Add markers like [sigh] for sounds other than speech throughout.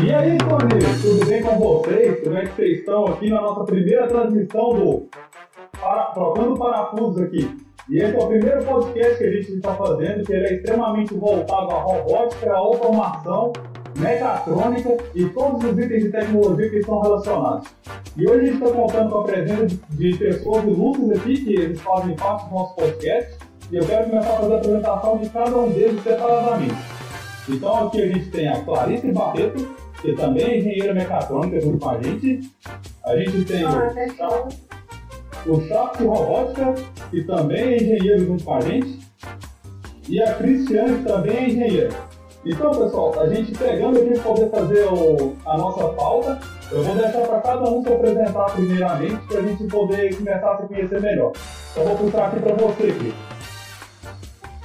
E aí, família, tudo bem com vocês? Como é que vocês estão aqui na nossa primeira transmissão do para... Trocando Parafusos aqui? E esse é o primeiro podcast que a gente está fazendo, que ele é extremamente voltado à robótica, à automação, mecatrônica e todos os itens de tecnologia que estão relacionados. E hoje a gente está contando com a presença de pessoas ilustres aqui, que eles fazem parte do nosso podcast, e eu quero começar a fazer a apresentação de cada um deles separadamente. Então aqui a gente tem a Clarice Barreto, que também é engenheira mecatrônica junto com a gente. A gente tem Olá, o, Chapo Robótica, que também é engenheiro junto com a gente. E a Cristiane, que também é engenheira. Então, pessoal, a gente pegando aqui para poder fazer o, a nossa pauta, eu vou deixar para cada um se apresentar primeiramente, para a gente poder começar a se conhecer melhor. Então, vou puxar aqui para você, Cris.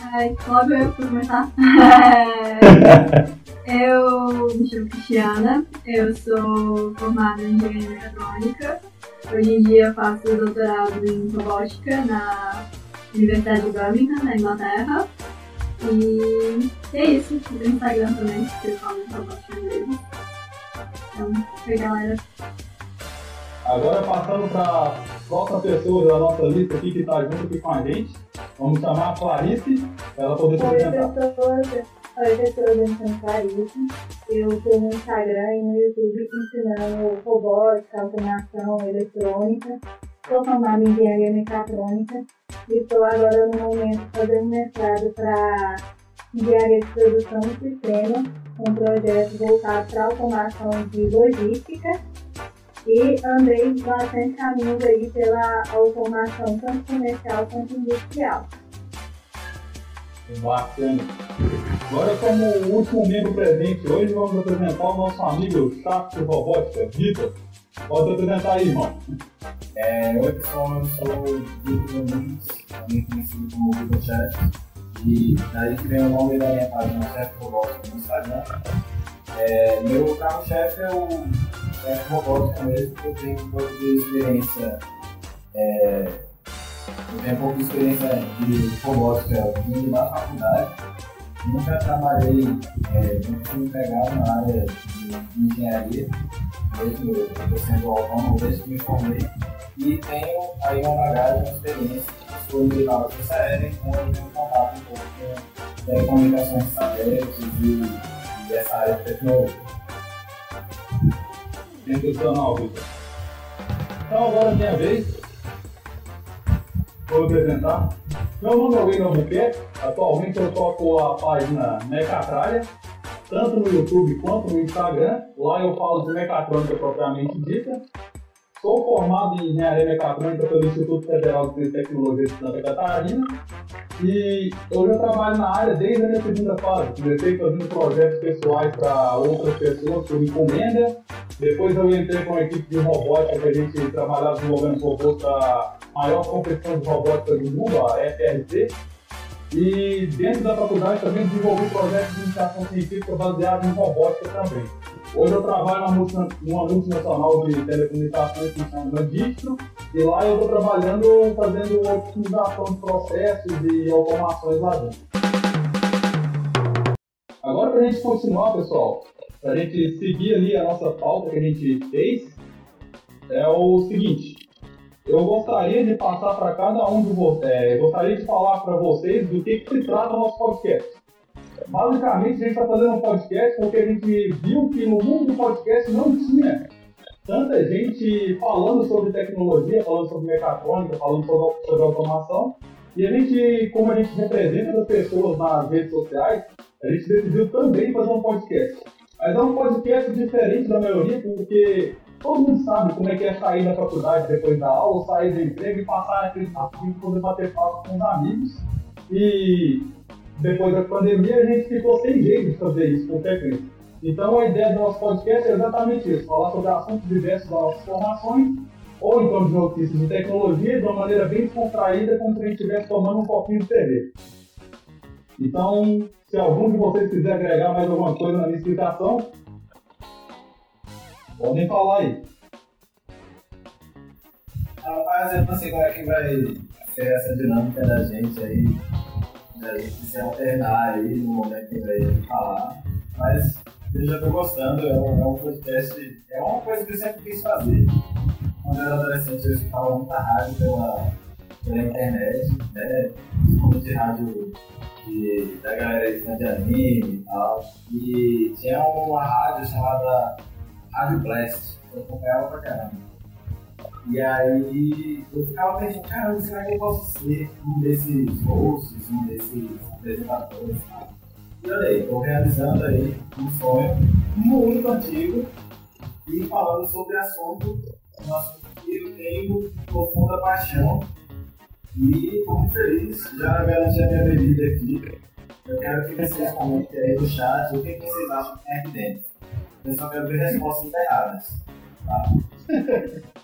Ai, logo eu começar. [laughs] [laughs] eu me chamo Cristiana, eu sou formada em engenharia mecatrônica. Hoje em dia faço doutorado em robótica na Universidade de Birmingham, na Inglaterra. E é isso, no Instagram também, que eu falo de robótica mesmo. Então, oi galera. Agora, passando para a próxima pessoa da nossa lista aqui que está junto aqui com a gente, vamos chamar a Clarice, para ela poder se Oi, apresentar. Me chamo Clarice. Eu estou no Instagram e no YouTube ensinando robótica, automação, eletrônica. Sou formada em engenharia mecatrônica e estou agora no momento fazendo mestrado para engenharia de produção e sistema, um projeto voltado para automação de logística. E andei bastante caminhos aí pela automação tanto comercial quanto industrial. Bacana. Agora, como último membro presente hoje, vamos apresentar o nosso amigo Chapo de Robótica, Vitor. Pode apresentar aí, irmão. É, oi pessoal, eu sou o Vitor Domingos, também conhecido como Vitor Chef. E daí que vem o nome da minha página, Chef Robótica no Instagram. É, meu carro-chefe é o Chef Robótica mesmo, porque eu tenho um pouco de experiência. É, eu tenho de experiência de robótica vindo da faculdade. Nunca trabalhei, é, nunca fui empregado na área de, engenharia, mesmo eu estou sendo autônomo desde que me formei. E tenho aí uma bagagem, uma experiência, Força Aérea, então eu tenho contato um pouco com é, comunicações satélites e, e essa área de tecnologia. Sensacional, Vitor. Então, agora é minha vez. Vou apresentar. Meu nome é William Albuquerque. Atualmente eu toco a página Mecatralha, tanto no YouTube quanto no Instagram. Lá eu falo de mecatrônica propriamente dita. Sou formado em engenharia mecatrônica pelo Instituto Federal de Tecnologia de Santa Catarina. E eu já trabalho na área desde a minha segunda fase. Comecei fazendo projetos pessoais para outras pessoas por encomenda. Depois eu entrei com a equipe de robótica que a gente trabalhava desenvolvendo robôs para a maior competição de robótica do mundo, a FRC. E dentro da faculdade também desenvolvi projetos de iniciação científica baseados em robótica também. Hoje eu trabalho numa numa multinacional de telecomunicações que chama Distro, e lá eu estou trabalhando fazendo otimização de processos e automações lá dentro. Agora para a gente continuar, pessoal, para a gente seguir ali a nossa pauta que a gente fez, é o seguinte. Eu gostaria de passar para cada um de vocês, gostaria de falar para vocês do que, que se trata o nosso podcast. Basicamente, a gente está fazendo um podcast porque a gente viu que no mundo do podcast não tinha tanta gente falando sobre tecnologia, falando sobre mecatrônica, falando sobre, automação. E a gente, como a gente representa as pessoas nas redes sociais, a gente decidiu também fazer um podcast. Mas é um podcast diferente da maioria, porque todo mundo sabe como é que é sair da faculdade depois da aula, sair do emprego e passar aquele rapidinho poder bater papo com os amigos. E depois da pandemia a gente ficou sem jeito de fazer isso com frequência. Então a ideia do nosso podcast é exatamente isso, falar sobre assuntos diversos das nossas formações, ou então de notícias de tecnologia, de uma maneira bem descontraída, como se a gente estivesse tomando um copinho de cerveja. Então, se algum de vocês quiser agregar mais alguma coisa na minha explicação, podem falar aí. Rapaz, eu não sei como é que vai ser essa dinâmica da gente aí, da gente se alternar aí no momento que vai falar. Mas Eu já tô gostando, é um, é um podcast, é uma coisa que eu sempre quis fazer. Quando eu era adolescente, eu escutava muita rádio pela, pela internet, né? De rádio de, da galera de anime e tal. E tinha uma rádio chamada Rádio Blast, que eu acompanhava pra caramba. E aí eu ficava pensando, caramba, será que eu posso ser um desses hosts, um desses apresentadores? E olha aí, estou realizando aí um sonho muito antigo e falando sobre assunto, um assunto que eu tenho profunda paixão e estou muito feliz, já garanti a minha bebida aqui. Eu quero que vocês comentem aí no chat o que, vocês acham que tem aqui dentro. Eu só quero ver respostas erradas. Tá? [laughs]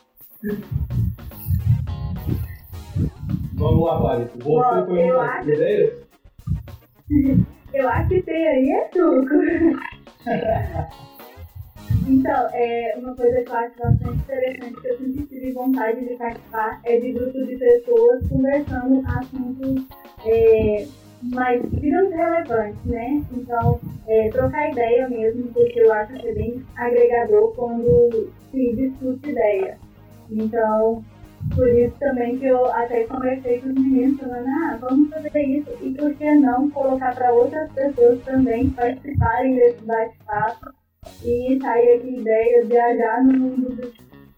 Vamos lá, Paris. Você foi eu uma das? [laughs] Eu acho que tem aí é suco. [laughs] Então, é, uma coisa que eu acho bastante interessante, que eu sempre tive vontade de participar, é de grupos de pessoas conversando assuntos é, mais viram relevantes, né? Então, é, trocar ideia mesmo, porque eu acho que é bem agregador quando se discute ideia. Então, por isso também que eu até conversei com os meninos falando, ah, vamos fazer isso, e por que não colocar para outras pessoas também participarem desse bate-papo e sair aqui ideia, viajar no mundo do,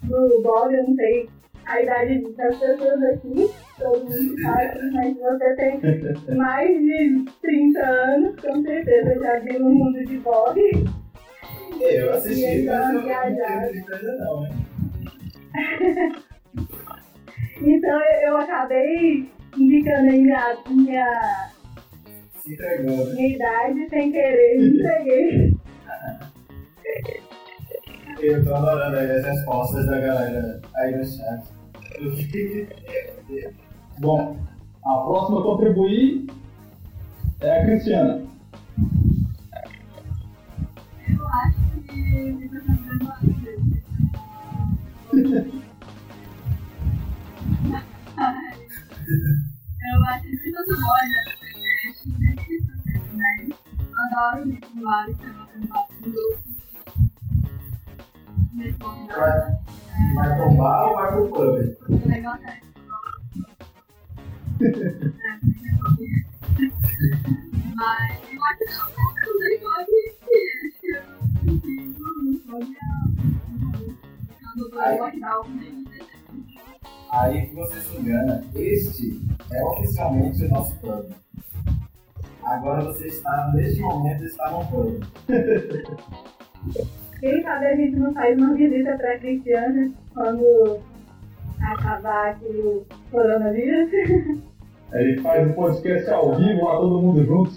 do blog, eu não sei a idade das pessoas aqui, todo mundo sabe, mas você tem mais de 30 anos, com certeza já viu no mundo de blog. Eu assisti, E mas eu não tenho certeza não, hein? [laughs] Então eu, eu acabei indicando aí minha, minha, entregou, minha idade sem querer, me entreguei. [laughs] Eu tô adorando aí as respostas da galera aí no chat. Bom, a próxima a contribuir é a Cristiana. Eu acho que Eu acho sensacional a ideia do podcast, independente também. Adoro. Vai, vai pro bar ou vai pro pub? Legal, né? É, Mas eu acho que eu não sei que é. Acho que eu não quando do lockdown nem Aí que você se engana. Este é oficialmente o nosso plano. Agora você está, neste momento, está no plano. Quem sabe a gente não faz uma visita pra Cristiana quando acabar aqui o coronavírus. A gente faz um podcast ao vivo, lá todo mundo junto.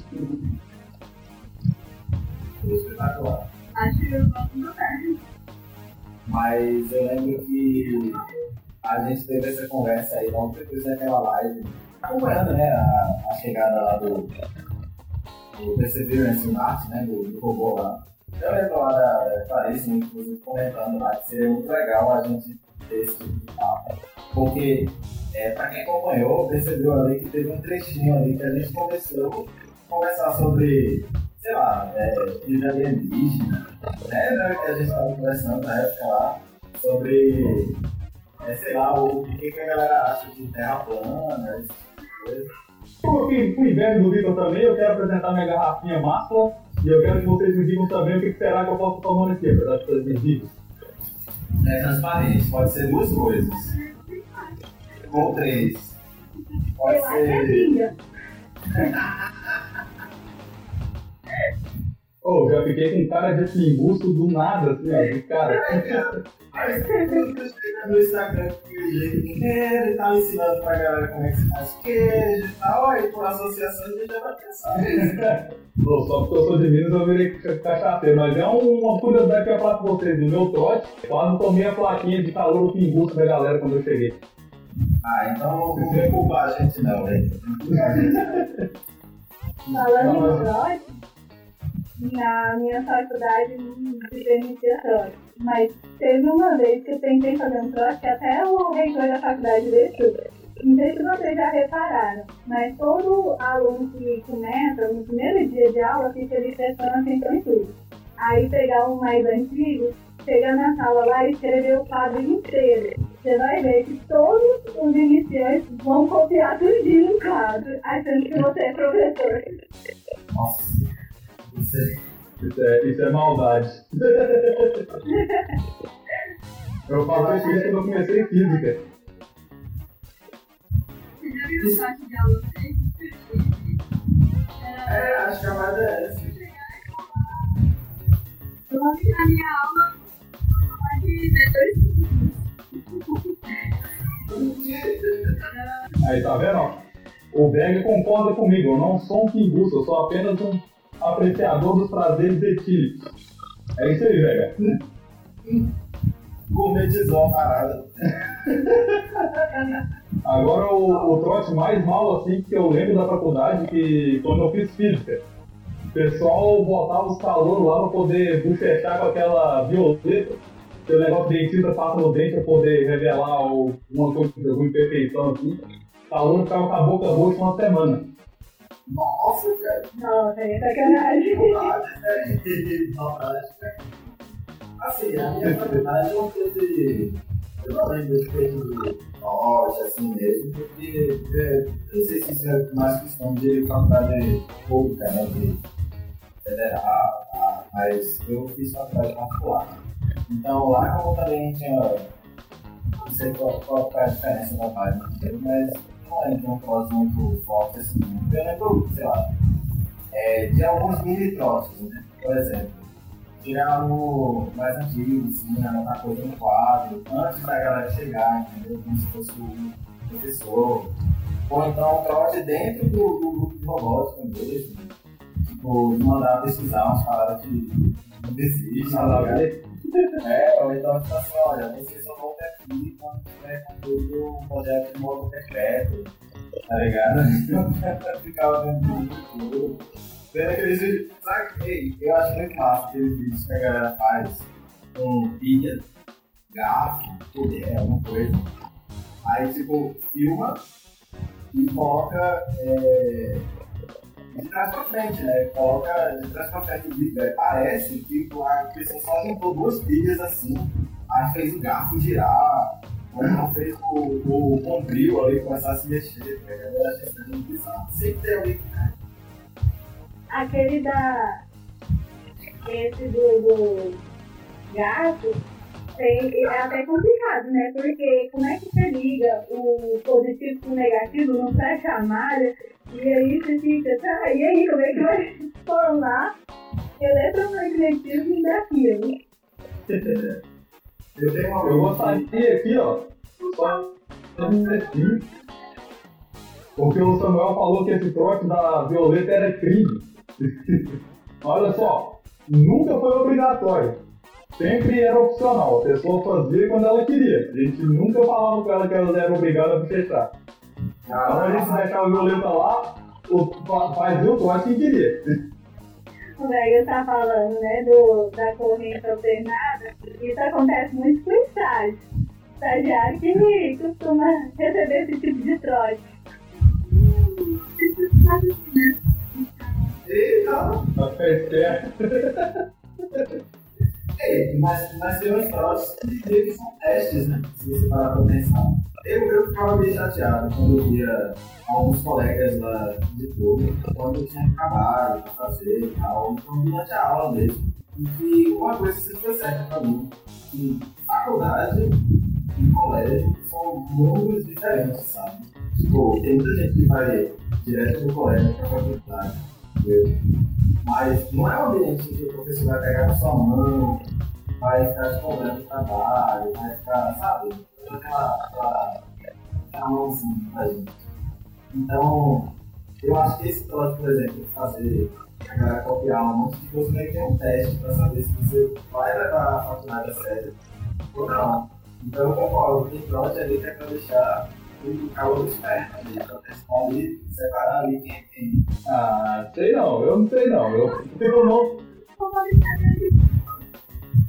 Foi espetacular. Acho que eu gosto do pé. Mas eu lembro que a gente teve essa conversa aí logo depois daquela live, acompanhando né, a, a chegada lá do, do Perseverance Marte, né, do, do robô lá. Eu lembro lá da Clarice, inclusive, comentando lá que seria muito legal a gente ter esse tipo de papo. Porque, é, pra quem acompanhou, percebeu ali que teve um trechinho ali que a gente começou a conversar sobre, sei lá, é, vida alienígena, né, né, que a gente estava conversando na época lá, sobre, é, sei lá, o, que, que a galera acha de terra plana, esse tipo de coisa. Com inveja do Vitor também, eu quero apresentar minha garrafinha máxima e eu quero que vocês me digam também o que que será que eu posso tomar aqui, apesar de fazer vídeos. É transparente, pode ser duas coisas. Ou três. Pode Eu é ser. [laughs] Ô, já fiquei com cara de pinguço do nada, assim, ó, de cara. Mas tudo chega no Instagram quer, ele tá ensinando pra galera como é que se faz queijo e tal, aí por associação a gente já vai pensar. Ô, só porque eu sou de Minas eu virei cachaceiro, mas é um- uma curiosidade que eu ia falar com vocês. No meu trote, quase tomei a plaquinha de calor do pinguço da galera quando eu cheguei. Ah, então não vem culpar a gente não, velho. Falando Não, em trote, na minha faculdade permitia trote. Mas teve uma vez que eu tentei fazer um trote que até o reitor da faculdade deixou. Não sei se vocês já repararam, mas todo aluno que começa no primeiro dia de aula fica ali prestando atenção em tudo. Aí pegar um mais antigo, chegar na sala lá e escrever o quadro inteiro. Você vai ver que todos os iniciantes vão copiar tudinho no quadro, achando que você é professor. Nossa, isso é. Isso é, isso é maldade. [laughs] eu faço isso quando eu comecei física. Você já viu o site de aula dele? É, acho que a mais é essa. Eu vou na minha aula vou falar de vetores Aí, tá vendo? ó? O Berg concorda comigo, eu não sou um pinguço, eu sou apenas um apreciador dos prazeres etílicos. É isso aí, Vega. Gourmetizou a parada. Agora o, o trote mais mal assim que eu lembro da faculdade, que quando eu fiz física, o pessoal botava os calouros lá pra poder buchechar com aquela violeta, o negócio de dentista passa no dente pra poder revelar o- uma coisa, alguma imperfeição assim. O calor ficava com a boca roxa uma semana. Nossa, cara. Nossa, é sacanagem. Saudade, né? Saudade, né? Assim, a minha faculdade não teve. Eu não lembro de ter de norte, assim mesmo, porque é, eu não sei se isso é mais questão de faculdade pública, né? De federal, tá? mas eu fiz faculdade particular. Então lá como também tinha. Não sei qual, qual é a diferença da página, mas de um muito forte assim. Eu lembro, sei lá, é, de alguns mini troços, né? Por exemplo, tirar o mais antigo, assim, anotar coisa no quadro, antes da galera chegar, entendeu? Como se fosse o professor. Ou então um trote dentro do, do grupo de robótica mesmo. Tipo, mandar pesquisar umas paradas que não existem, tá É, ou então tipo assim, olha, você só volta aqui quando tiver concluído um projeto de modo perpétuo, tá ligado? [laughs] Ficava vendo tudo. Vendo aqueles vídeos, sabe? Eu acho muito massa aqueles vídeos que a galera faz com pilha, garfo, colher, alguma coisa. Aí, tipo, filma e coloca é, de trás pra frente, né? Coloca de trás pra frente o vídeo. Aí parece que a pessoa só juntou duas pilhas assim, aí fez o garfo girar, então fez o, o bombril ali começar a se mexer. né? A galera acha isso muito bizarro. Sempre tem alguém que Aquele da. Esse do, do gato tem, é até complicado, né? Porque como é que você liga o positivo com o negativo, não a malha, e aí você fica, tá, e aí como é que vai formar eletromagnetismo daquilo? [laughs] Eu tenho uma Eu gostaria aqui, ó, só textinho, porque o Samuel falou que esse trote da Violeta era crime. [laughs] Olha só, nunca foi obrigatório. Sempre era opcional. A pessoa fazia quando ela queria. A gente nunca falava com ela que ela era obrigada a fechar. Então a gente deixava a Violeta lá, o- fa- fazia o trote que queria. O Vega tá falando, né, do, da corrente alternada, isso acontece muito com estágio. Estagiário que costuma receber esse tipo de trote. Eita! Esperto. Ei, mas, mas tem uns meio que são testes, né? Se você parar pra pensar. Eu, eu ficava meio chateado quando eu via alguns colegas lá de turma, quando tinha trabalho pra fazer e tal, então durante a aula mesmo. E que uma coisa sempre foi certa pra mim, que faculdade e colégio são mundos diferentes, sabe? Tipo, tem muita gente que vai direto do colégio pra faculdade? Mas não é um ambiente que o professor vai pegar na sua mão, vai ficar te cobrando trabalho, vai ficar, sabe? Dando Aquela, aquela, aquela mãozinha pra gente. Então, eu acho que esse troço, por exemplo, fazer a galera copiar um monte de coisa, meio que é um teste pra saber se você vai levar a faculdade a sério ou não. Então, eu concordo, tem troço ali que é pra deixar o calor esperto ali, pra testar ali, separar ali quem é quem. Ah, sei não, eu não sei não. Eu, eu não.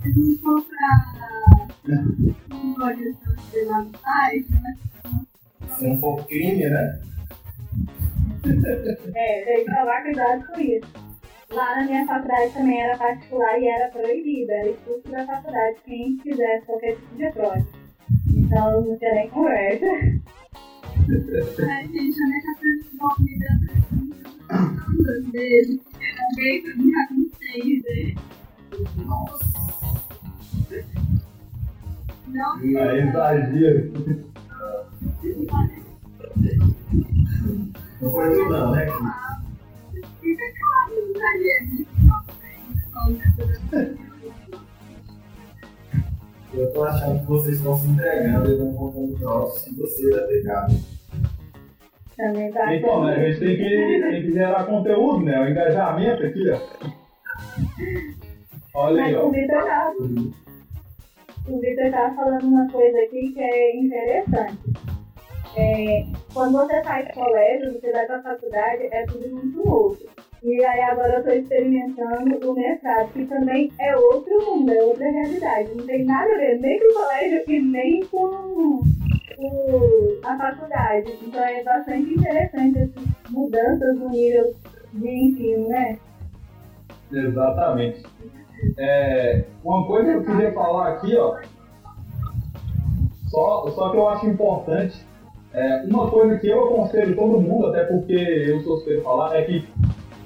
Se não for pra Se não for crime, né? É, tem que tomar cuidado com isso. Lá na minha faculdade também era particular e era proibida, era expulso da faculdade quem fizesse qualquer tipo de prova. Então não tinha nem conversa. Ai, gente, a minha casa envolvida dele. Alguém pra brincar com vocês, né? Não, Aí exagero. Não foi tudo não, né? fica claro. Eu tô achando que vocês estão se entregando e não contando troços que você vai pegar. Também tá Então, né, a gente tem que, tem que gerar conteúdo, né? O engajamento aqui, ó. Olha aí, ó. O Vitor tava, o Vitor tava falando uma coisa aqui que é interessante. É, quando você sai do colégio, você vai pra faculdade, é tudo muito novo. E aí agora eu tô experimentando o mestrado, que também é outro mundo, é outra realidade. Não tem nada a ver nem com o colégio e nem com, com a faculdade. Então é bastante interessante essas mudanças no nível de ensino, né? Exatamente. É, uma coisa que eu queria falar aqui, ó. Só, só que eu acho importante. é, uma coisa que eu aconselho todo mundo, até porque eu sou suspeito falar, é que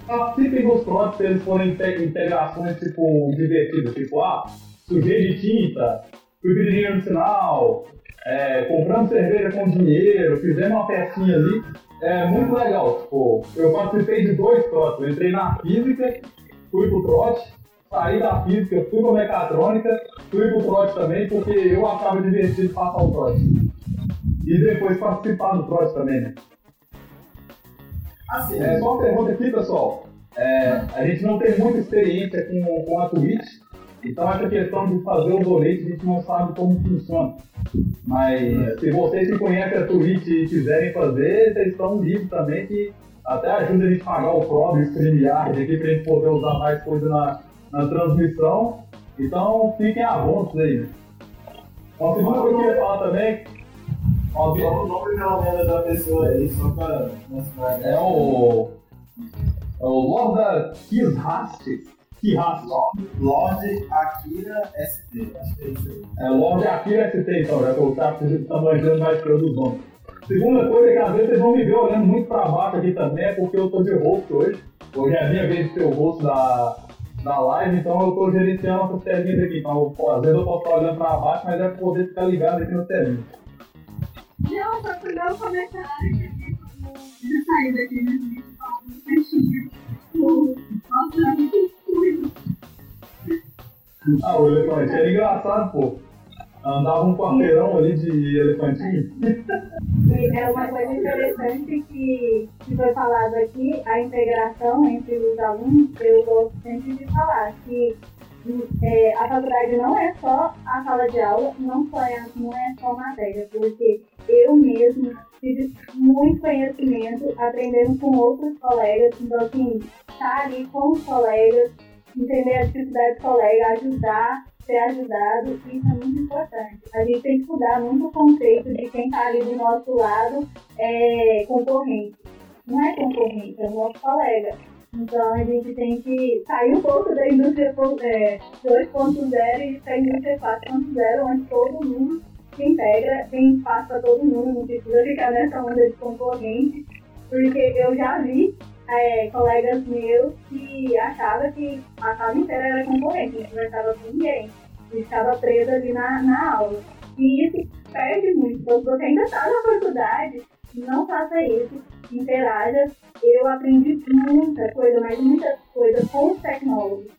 participem dos trotes se eles forem inte- integrações tipo divertidas, tipo, ah, sujei de tinta, fui dinheiro no sinal, é, comprando cerveja com dinheiro, fizemos uma festinha ali. É muito legal. Tipo, eu participei de dois trotes. Eu entrei na física, fui pro trote, saí da física, fui pra mecatrônica, fui pro trote também, porque eu achava divertido passar o trote. E depois participar do trote também, né? Assim, É, só uma pergunta aqui, pessoal. É, a gente não tem muita experiência com, com a Twitch, então essa questão de fazer o donate a gente não sabe como funciona. Mas se vocês que conhecem a Twitch e quiserem fazer, vocês estão livres também que até ajuda a gente a pagar o próprio StreamYard aqui pra gente poder usar mais coisa na, na transmissão. Então fiquem à vontade aí. Uma segunda coisa que eu ia falar também, Fala o nome pelo menos da pessoa aí, só pra mostrar. é o. É o Lord da Kishast. Kishast. Lorde Akira ST. Acho que é isso aí. É Lord Akira ST, então, já que o Chapo tá manjando mais que eu dos nomes. Segunda coisa é que às vezes vocês vão me ver olhando muito pra baixo aqui também, é porque eu tô de host hoje. Hoje é a minha vez de ser o host da, da live, então eu tô gerenciando essas telinhas aqui. Então, pô, às vezes eu posso estar olhando pra baixo, mas é poder ficar ligado aqui no telinho. Não, só pro meu comentário que eu saí daqui fechinha. Nossa, é muito ruim. Ah, o elefante era engraçado, pô. Andava um quarteirão ali de elefantinho. É uma coisa interessante que, que foi falado aqui, a integração entre os alunos, eu gosto sempre de falar que é, a faculdade não é só a sala de aula, não, só é, não é só matéria, porque eu mesmo tive muito conhecimento aprendendo com outros colegas, então assim, estar ali com os colegas, entender a dificuldade do colega, ajudar, ser ajudado, isso é muito importante. A gente tem que mudar muito o conceito de quem está ali do nosso lado é concorrente. Não é concorrente, é o nosso colega. Então a gente tem que sair um pouco da indústria é, 2.0 e para a indústria 4.0, onde todo mundo se integra, tem espaço para todo mundo, não precisa ficar nessa onda de concorrente, porque eu já vi é, colegas meus que achavam que a sala inteira era concorrente, não conversava com ninguém, e ficava preso ali na, na aula. E isso perde muito, então se você ainda está na faculdade, não faça isso, interaja. Eu aprendi muita coisa, mas muita coisa com os tecnólogos.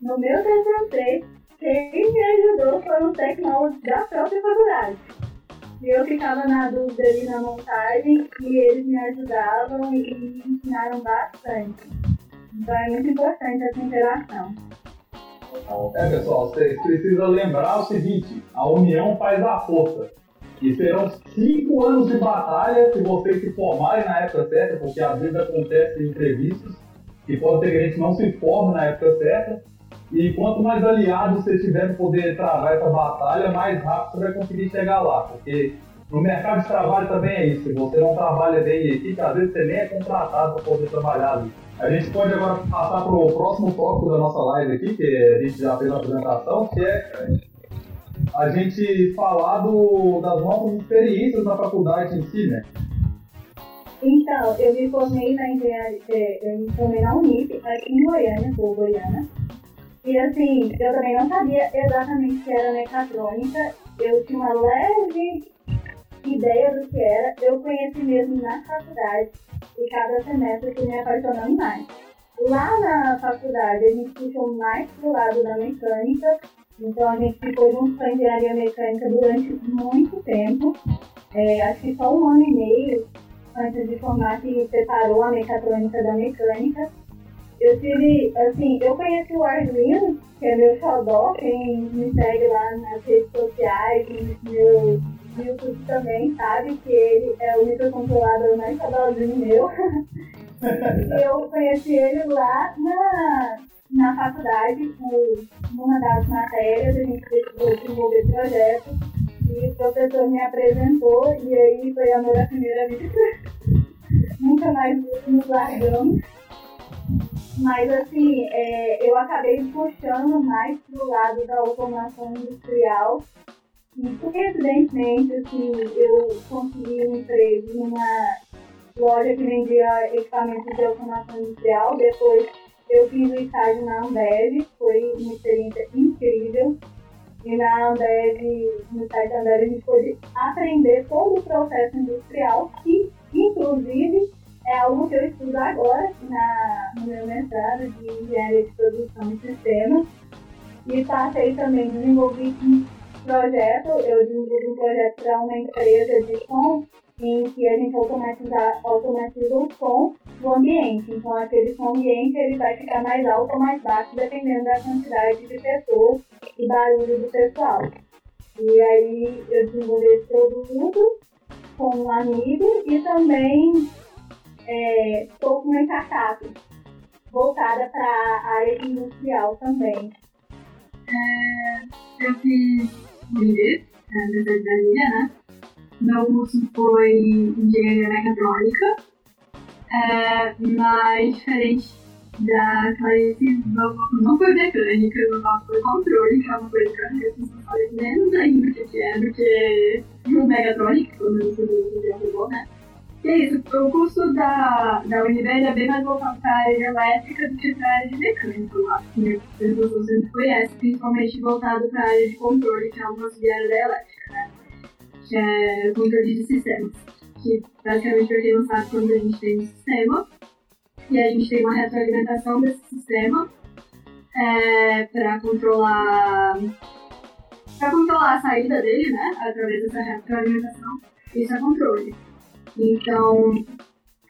No meu TCC, quem me ajudou foram os tecnólogos da própria faculdade. Eu ficava na dúvida ali na montagem e eles me ajudavam e me ensinaram bastante. Então é muito importante essa interação. É, pessoal, vocês precisam lembrar o seguinte: a união faz a força. E serão cinco anos de batalha se vocês se formarem na época certa, porque às vezes acontecem imprevistos e pode ser que a gente não se forme na época certa. E quanto mais aliados você tiver para poder travar essa batalha, mais rápido você vai conseguir chegar lá. Porque no mercado de trabalho também é isso. Você não trabalha bem em equipe, às vezes você nem é contratado para poder trabalhar ali. A gente pode agora passar para o próximo tópico da nossa live aqui, que a gente já fez na apresentação, que é a gente falar do, das nossas experiências na faculdade em si, né? Então, eu me formei na engenharia, é, eu me formei na Unip, aqui em Goiânia, sou goiana. E assim, eu também não sabia exatamente o que era mecatrônica, eu tinha uma leve ideia do que era, eu conheci mesmo na faculdade e cada semestre fui me apaixonando mais. Lá na faculdade a gente puxou mais pro lado da mecânica, então a gente ficou junto com a engenharia mecânica durante muito tempo. É, acho que só um ano e meio antes de formar que separou a mecatrônica da mecânica. Eu tive, assim, eu conheci o Arduino, que é meu xodó, quem me segue lá nas redes sociais, no meu YouTube também sabe que ele é o microcontrolador mais xodózinho meu. [laughs] eu conheci ele lá na, na faculdade, numa das matérias, a gente decidiu desenvolver projetos e o professor me apresentou e aí foi amor à primeira vista. [laughs] Nunca mais nos largamos. Mas assim, é, eu acabei puxando mais pro lado da automação industrial. E coincidentemente, assim, eu consegui um emprego numa loja que vendia equipamentos de automação industrial. Depois eu fiz o estágio na Ambev, foi uma experiência incrível. E na Ambev, no site da Ambev, a gente pôde aprender todo o processo industrial, que inclusive é algo que eu estudo agora na, no meu mestrado de engenharia de produção e sistemas. E passei também, desenvolvi projeto, eu desenvolvi um projeto para uma empresa de som em que a gente automatiza, automatiza o som do ambiente. Então, aquele som ambiente ele vai ficar mais alto ou mais baixo, dependendo da quantidade de pessoas e barulho do pessoal. E aí, eu desenvolvi esse produto com um amigo e também estou é, com uma startup voltada para a área industrial também. É, eu fiz MBA, é, Universidade né? Meu curso foi Engenharia Mecatrônica, é, mas diferente da Clarice, não foi mecânica, não foi controle, que é uma coisa que eu acho que menos ainda o que é do que o Megatronic, quando eu estudei o robô, né? E é isso, o curso da, da Univer é bem mais voltado para a área elétrica do que para a área de mecânica, que as pessoas sempre conhecem, principalmente voltado para a área de controle, que é uma subsidiária da elétrica, né? Que é controle de sistemas. Que basicamente, para quem não sabe, quando a gente tem um sistema, e a gente tem uma retroalimentação desse sistema é, para controlar para controlar a saída dele, né, através dessa retroalimentação, isso é controle. Então,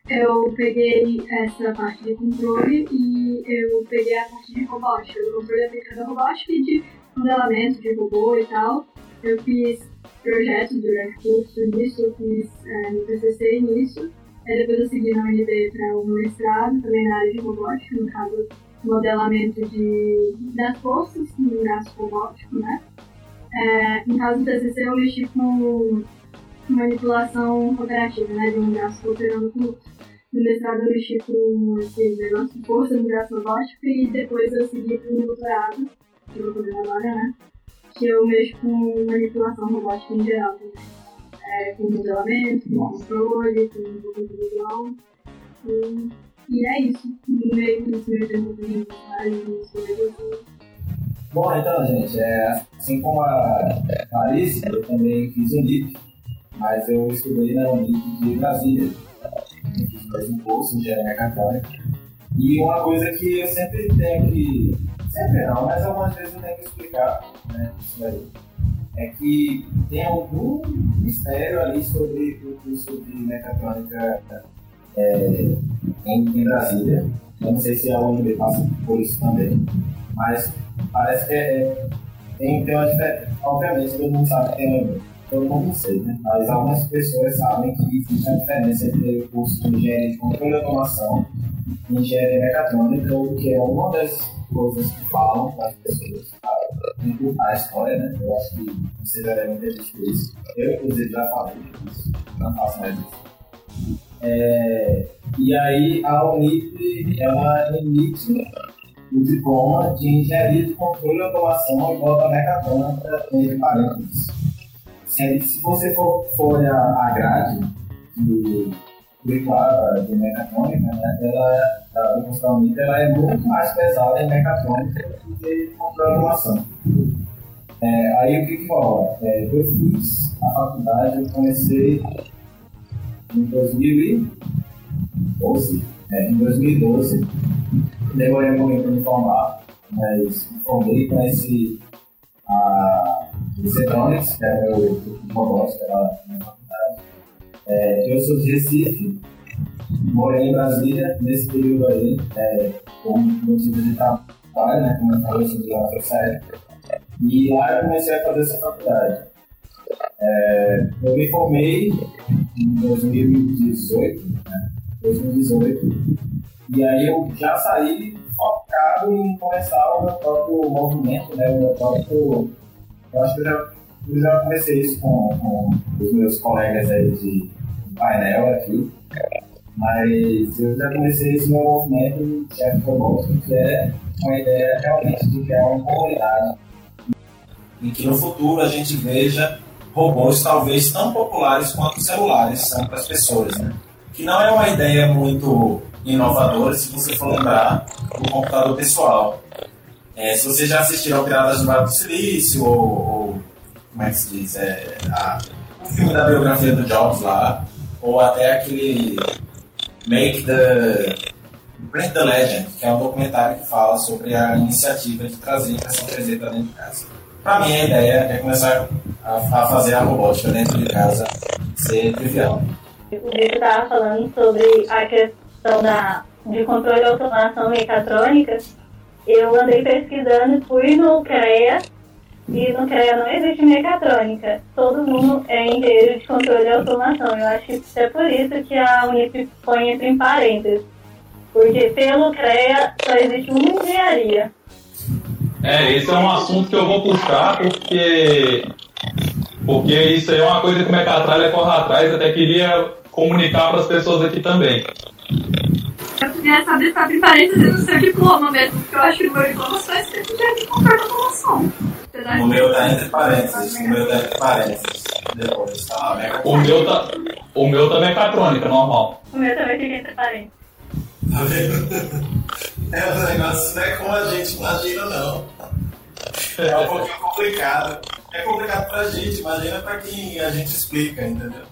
eu peguei essa parte de controle e eu peguei a parte de robótica, do controle aplicado à robótica e de modelamento de robô e tal. Eu fiz projetos durante o curso nisso, eu fiz é, no TCC nisso. Aí depois eu segui na UNB para o mestrado, também na área de robótica, no caso, modelamento de, das forças no braço robótico, né? É, no caso do TCC, eu mexi com manipulação cooperativa, né? De um braço cooperando com o outro. No mestrado eu mexi com esse negócio de força no braço robótico e depois eu segui para o doutorado, que eu vou fazer agora, né? Que eu mexo com manipulação robótica em geral também. É, com modelamento, com controle, com desenvolvimento e, e é isso. No meio desse meu tempo de coisas. Bom, então, gente, é, assim como a Clarice, eu também fiz o NIP, mas eu estudei na Unip de Brasília. Fiz mais um curso de engenharia mecânica. E uma coisa que eu sempre tenho que. Sempre não, mas algumas vezes eu tenho que explicar, né? Isso aí. É que tem algum mistério ali sobre o curso de mecatrônica é, em, em Brasília. Eu não sei se a UNB passa por isso também. Mas parece que é, tem, tem uma diferença. Obviamente, todo mundo sabe que tem todo mundo sei, né? Mas algumas pessoas sabem que existe a diferença entre o curso de engenharia de controle de automação e engenharia mecatrônica, que é uma das coisas que falam para as pessoas. encurtar a história, né? Eu acho que você já deve ter visto isso. Eu, inclusive, já falei isso. Não faço mais isso. É, e aí, a Unip, ela emite o diploma de Engenharia de Controle e Automação e Volta Mecatrônica entre parênteses. Se, se você for, for a, a grade de curricular de mecatrônica, né, ela, a construção Unip, ela é muito mais pesada em mecatrônica do que e automação. É, aí o que que rola? É, eu fiz a faculdade, eu comecei em 2012. É, em 2012, demorei um momento para me formar, mas me formei, conheci a Cetronics, que era o meu robótica lá na faculdade. É, eu sou de Recife, morei em Brasília nesse período aí, é, como motivo de trabalho, né, como eu falei, eu sou de lá. E lá eu comecei a fazer essa faculdade. É, eu me formei em 2018, né? 2018, e aí eu já saí focado em começar o meu próprio movimento, né? O meu próprio. Eu acho que eu já, eu já comecei isso com, com os meus colegas aí de painel aqui, mas eu já comecei esse meu movimento chefe robótico, que é uma ideia realmente de criar uma comunidade em que no futuro a gente veja robôs talvez tão populares quanto celulares são para as pessoas, né? Que não é uma ideia muito inovadora se você for lembrar do computador pessoal. É, se você já assistiu ao Piratas do Vale do Silício ou, ou, como é que se diz, é, a, o filme da biografia do Jobs lá, ou até aquele Make the Print the Legend, que é um documentário que fala sobre a iniciativa de trazer impressão 3D para dentro de casa. Para mim, a ideia é começar a, a, fazer a robótica dentro de casa ser trivial. O Vitor estava falando sobre a questão da, de controle automação mecatrônica. Eu andei pesquisando, fui no CREA, e no CREA não existe mecatrônica. Todo mundo é engenheiro de controle de automação. Eu acho que é por isso que a Unip põe entre em parênteses. Porque pelo CREA só existe uma engenharia. É, esse é um assunto que eu vou puxar porque porque isso aí é uma coisa que o Mecatralha corre atrás, até queria comunicar para as pessoas aqui também. Eu queria saber se abre parênteses no seu diploma mesmo, porque eu acho que o meu diploma só é sempre de controle de automação. O meu tá entre parênteses, o meu tá entre parênteses. Depois, tá? O meu tá, o meu tá mecatrônica, normal. O meu também fica entre parênteses. Tá vendo? É, o negócio não é como a gente imagina, não. É um pouquinho complicado. É complicado pra gente, imagina pra quem a gente explica, entendeu?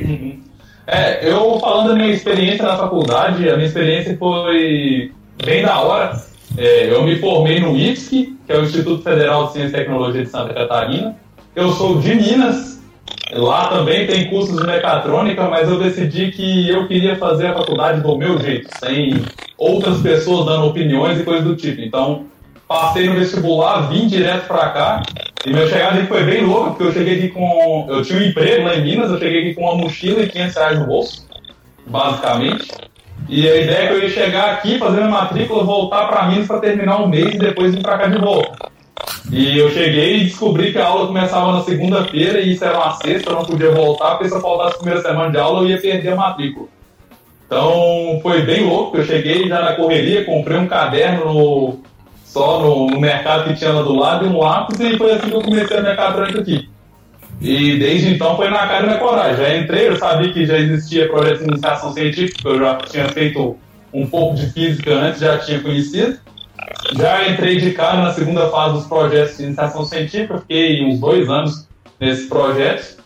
Uhum. É, eu falando da minha experiência na faculdade, a minha experiência foi bem da hora. É, eu me formei no IFSC, que é o Instituto Federal de Ciência e Tecnologia de Santa Catarina. Eu sou de Minas, lá também tem cursos de mecatrônica, mas eu decidi que eu queria fazer a faculdade do meu jeito, sem outras pessoas dando opiniões e coisas do tipo. Então, passei no vestibular, vim direto para cá. E meu chegada foi bem louca, porque eu cheguei aqui com. Eu tinha um emprego lá em Minas, eu cheguei aqui com uma mochila e 500 reais no bolso, basicamente. E a ideia é que eu ia chegar aqui, fazer minha matrícula, voltar para Minas para terminar um mês e depois vir para cá de volta. E eu cheguei e descobri que a aula começava na segunda-feira e isso era uma sexta, eu não podia voltar, porque se eu faltasse a primeira semana de aula eu ia perder a matrícula. Então foi bem louco, eu cheguei já na correria, comprei um caderno no, só no, no, mercado que tinha lá do lado e um lápis e foi assim que eu comecei a mecatrônica aqui. E desde então foi na cara e na coragem. Já entrei, eu sabia que já existia projeto de iniciação científica, eu já tinha feito um pouco de física antes, já tinha conhecido. Já entrei de cara na segunda fase dos projetos de iniciação científica, fiquei uns dois anos nesses projetos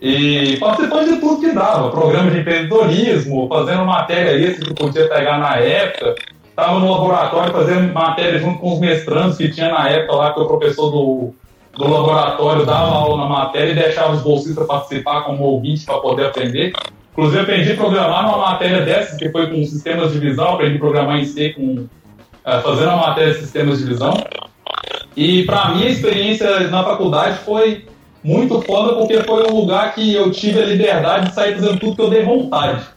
e participando de tudo que dava, programa de empreendedorismo, fazendo matéria extra que podia pegar na época, estava no laboratório fazendo matéria junto com os mestrandos que tinha na época lá, que o professor do, do laboratório dava aula na matéria e deixava os bolsistas participar como ouvinte para poder aprender. Inclusive, aprendi a programar numa matéria dessas, que foi com sistemas de visão, aprendi a programar em C com é, fazendo a matéria de sistemas de visão. E para mim a experiência na faculdade foi muito foda porque foi um lugar que eu tive a liberdade de sair fazendo tudo que eu dei vontade.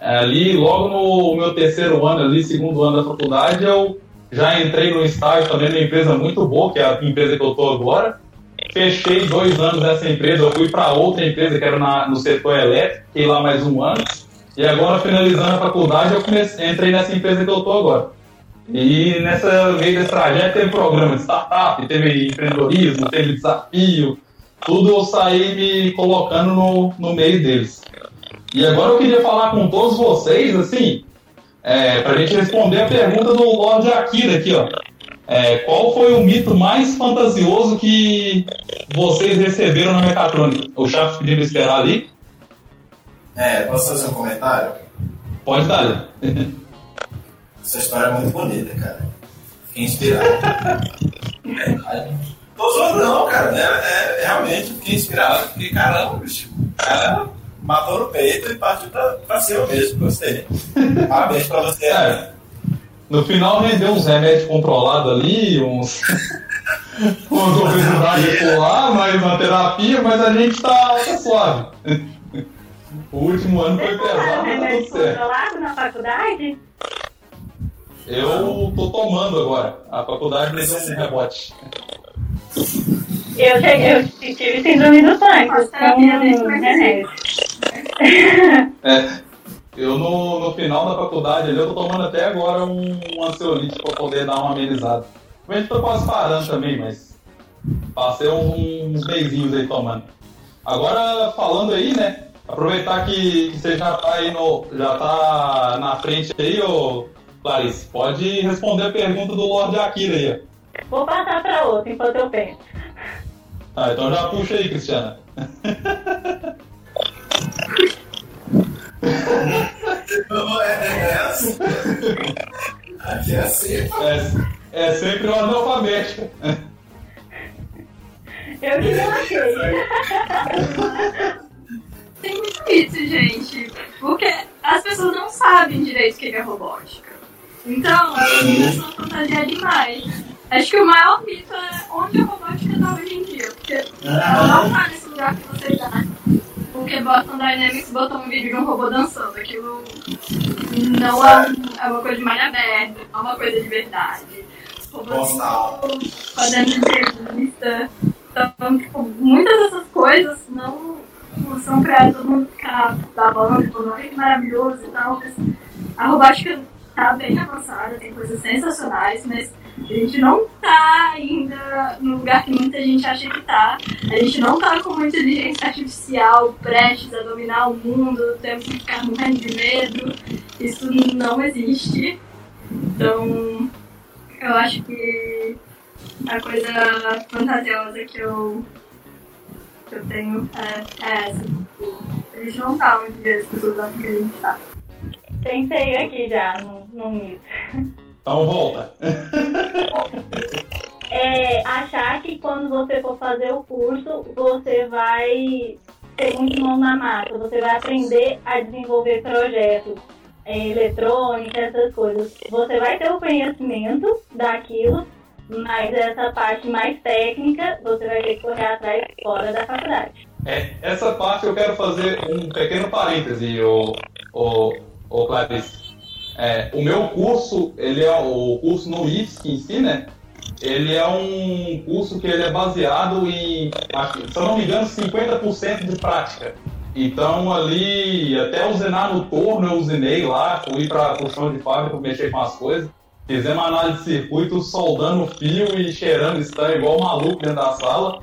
É, ali, logo no meu terceiro ano, ali, segundo ano da faculdade, eu Já entrei no estágio também numa empresa muito boa, que é a empresa que eu estou agora. Fechei dois anos nessa empresa, eu fui para outra empresa que era na, no setor elétrico, fiquei lá mais um ano. E agora, finalizando a faculdade, eu comecei, entrei nessa empresa que eu estou agora. E nessa meio desse trajeto teve programa de startup, teve empreendedorismo, teve desafio, tudo eu saí me colocando no, no meio deles. E agora eu queria falar com todos vocês, assim, é, para a gente responder a pergunta do Lord Akira aqui, ó. É, qual foi o mito mais fantasioso que vocês receberam na mecatrônica? O Chaves pediu pra esperar ali. É, posso fazer um comentário? Pode dar. Essa história é muito bonita, cara. Fiquei inspirado. [laughs] tô zoando não, cara. É, é, realmente fiquei inspirado. Fiquei, caramba, bicho. Cara, matou no peito e partiu pra, pra cima mesmo. Gostei. Parabéns pra você. É. No final rendeu uns remédios controlados ali, uns. [laughs] obesidades por lá, mais uma terapia, mas a gente tá, tá suave. O último ano foi pesado, mas tudo certo. controlado na faculdade? Eu tô tomando agora. A faculdade me deu um rebote. [laughs] Eu cheguei, eu tive síndrome do pânico com remédio. É, eu no, no final da faculdade ali, eu tô tomando até agora um, um ansiolítico pra poder dar uma amenizada. Realmente tô quase parando também, mas passei uns beijinhos aí tomando. Agora falando aí, né? Aproveitar que você já tá aí no. já tá na frente aí, ô Clarice, pode responder a pergunta do Lorde Akira aí. Vou passar para outro enquanto eu penso. Ah, então já puxa aí, Cristiana. é assim. Aqui é assim. É, é sempre o analfabeto. Eu que não achei. Tem muito isso, gente. Porque as pessoas não sabem direito o que é robótica. Então, as pessoas são fantasiar demais. Acho que o maior mito é onde a robótica está hoje em dia. Porque ela não tá nesse lugar que você tá. Porque Boston Dynamics botou um vídeo de um robô dançando. Aquilo não é, é uma coisa de malha aberta, não é uma coisa de verdade. Robôzinho fazendo entrevista. Então, tipo, muitas dessas coisas não são criadas, todo mundo fica babando, falando que maravilhoso e tal. Mas a robótica tá bem avançada, tem coisas sensacionais, mas a gente não tá ainda no lugar que muita gente acha que tá. A gente não tá com uma inteligência artificial prestes a dominar o mundo, temos que ficar morrendo de medo. Isso não existe. Então, eu acho que a coisa fantasiosa que eu, que eu tenho é, é essa. A gente não tá onde as pessoas acham que a gente tá. Pensei aqui já no, no mito. [laughs] Então volta. [laughs] é achar que quando você for fazer o curso, você vai ter muito mão na massa, você vai aprender a desenvolver projetos é, eletrônica, essas coisas. Você vai ter o conhecimento daquilo, mas essa parte mais técnica você vai ter que correr atrás fora da faculdade. É, essa parte eu quero fazer um pequeno parêntese, o, o, o Clarice. É, o meu curso, ele é o curso no IFSC em si, né? Ele é um curso que ele é baseado em, se eu não me engano, 50% de prática. Então ali, até usinar no torno eu usinei lá, fui para o chão de fábrica mexer com as coisas. Fizemos análise de circuito, soldando fio e cheirando estanho igual maluco dentro da sala.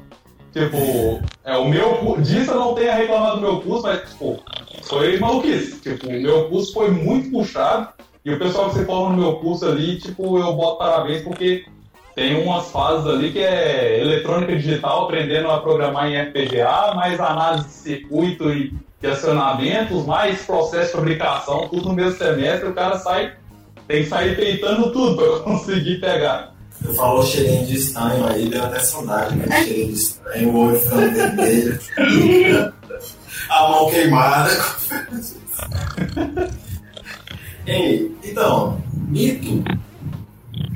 Tipo, é, o meu disso eu não tenho a reclamar do meu curso, mas tipo, foi maluquice. Tipo, o meu curso foi muito puxado. E o pessoal que se forma no meu curso ali, tipo, eu boto parabéns porque tem umas fases ali que é eletrônica digital, aprendendo a programar em FPGA, mais análise de circuito e de acionamentos, mais processo de fabricação, tudo no mesmo semestre, o cara sai, tem que sair peitando tudo para [laughs] conseguir pegar. Você falou cheirinho de estanho aí, deu até saudade, né? Cheirinho de estanho, o olho ficando vermelho, [laughs] a mão queimada. [laughs] Ei, então, mito,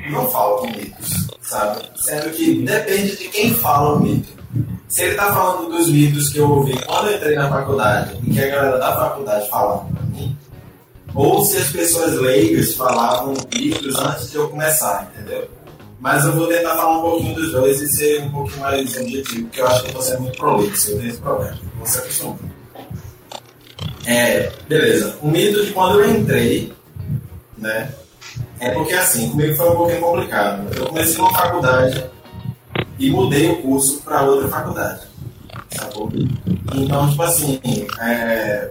não faltam mitos, sabe? Sendo que depende de quem fala o mito. Se ele tá falando dos mitos que eu ouvi quando eu entrei na faculdade e que a galera da faculdade falava pra mim, ou se as pessoas leigas falavam micros antes de eu começar, entendeu? Mas eu vou tentar falar um pouquinho dos dois e ser um pouquinho mais objetivo, porque eu acho que você é muito prolixo, eu tenho esse problema, você acostuma. É, beleza. O mito de quando eu entrei, né? É porque assim, comigo foi um pouquinho complicado. Eu comecei uma faculdade e mudei o curso para outra faculdade. Sacou? Então, tipo assim, é,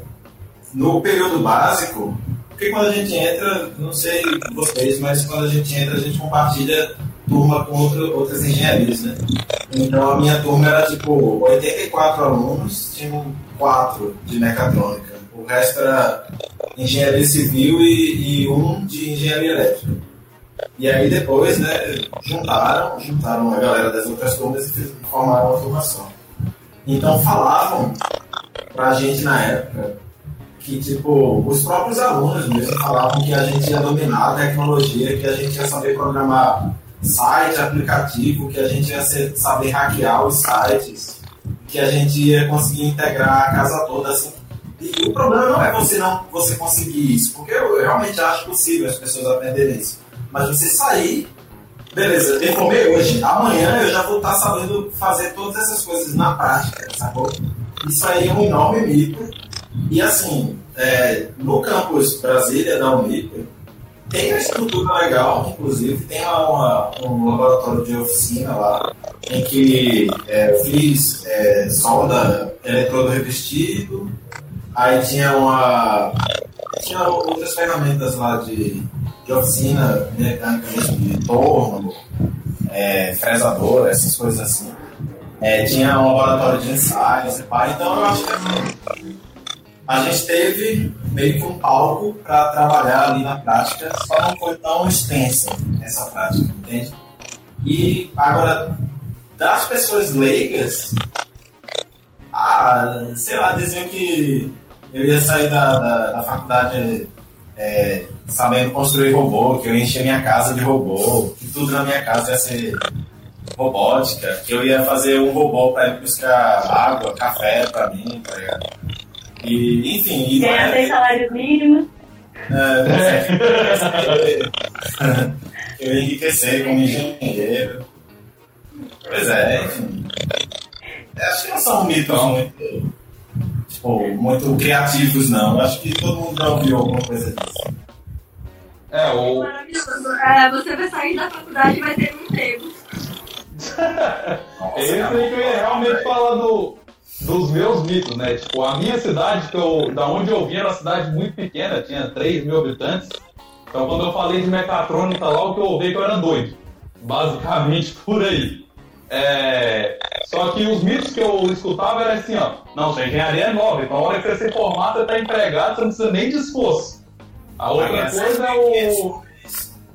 no período básico, porque quando a gente entra, não sei vocês, mas quando a gente entra, a gente compartilha turma com outro, outras engenharias, né? Então a minha turma era tipo 84 alunos, tinham 4 de mecatrônica. O resto era engenharia civil e, e um de engenharia elétrica. E aí depois, né, juntaram, juntaram a galera das outras turmas e formaram uma turma Então falavam pra gente na época que, tipo, os próprios alunos mesmo falavam que a gente ia dominar a tecnologia, que a gente ia saber programar site, aplicativo, que a gente ia saber hackear os sites, que a gente ia conseguir integrar a casa toda assim. E o problema não é você não você conseguir isso, porque eu, realmente acho possível as pessoas aprenderem isso. Mas você sair, beleza, eu formei hoje, amanhã eu já vou estar sabendo fazer todas essas coisas na prática, sacou? Isso aí é um enorme mito. E assim, é, no campus Brasília da Unip, tem uma estrutura legal, inclusive, tem uma, um laboratório de oficina lá, em que é, eu fiz é, solda eletrodo revestido, aí tinha uma. Tinha outras ferramentas lá de, de oficina, mecânica de torno, é, fresador, essas coisas assim. É, tinha um laboratório de ensaios, então eu acho que a gente teve meio que um palco para trabalhar ali na prática, só não foi tão extensa essa prática, entende? E agora, das pessoas leigas, ah, sei lá, diziam que eu ia sair da, da, da faculdade é, sabendo construir robô, que eu ia encher minha casa de robô, que tudo na minha casa ia ser robótica, que eu ia fazer um robô para ir buscar água, café para mim, tá ligado? E, enfim. E Ganha é, três salários mínimos. É, eu ia [laughs] enriquecer como engenheiro. Pois é, enfim. Acho que não são mitos muito, tipo, muito criativos, não. Acho que todo mundo já ouviu alguma coisa disso. É, ou... É, você vai sair da faculdade e vai ter um emprego. Esse aí que eu ia realmente falar do, dos meus mitos, né? Tipo, a minha cidade, que eu, da onde eu vim, era uma cidade muito pequena, tinha 3 mil habitantes. Então, quando eu falei de mecatrônica lá, o que eu ouvi é que eu era doido. Basicamente [laughs] por aí. É... Só que os mitos que eu escutava eram assim, ó. Não, sua engenharia é nova, então a hora que você se formar, você tá empregado, você não precisa nem de esforço. A outra coisa é o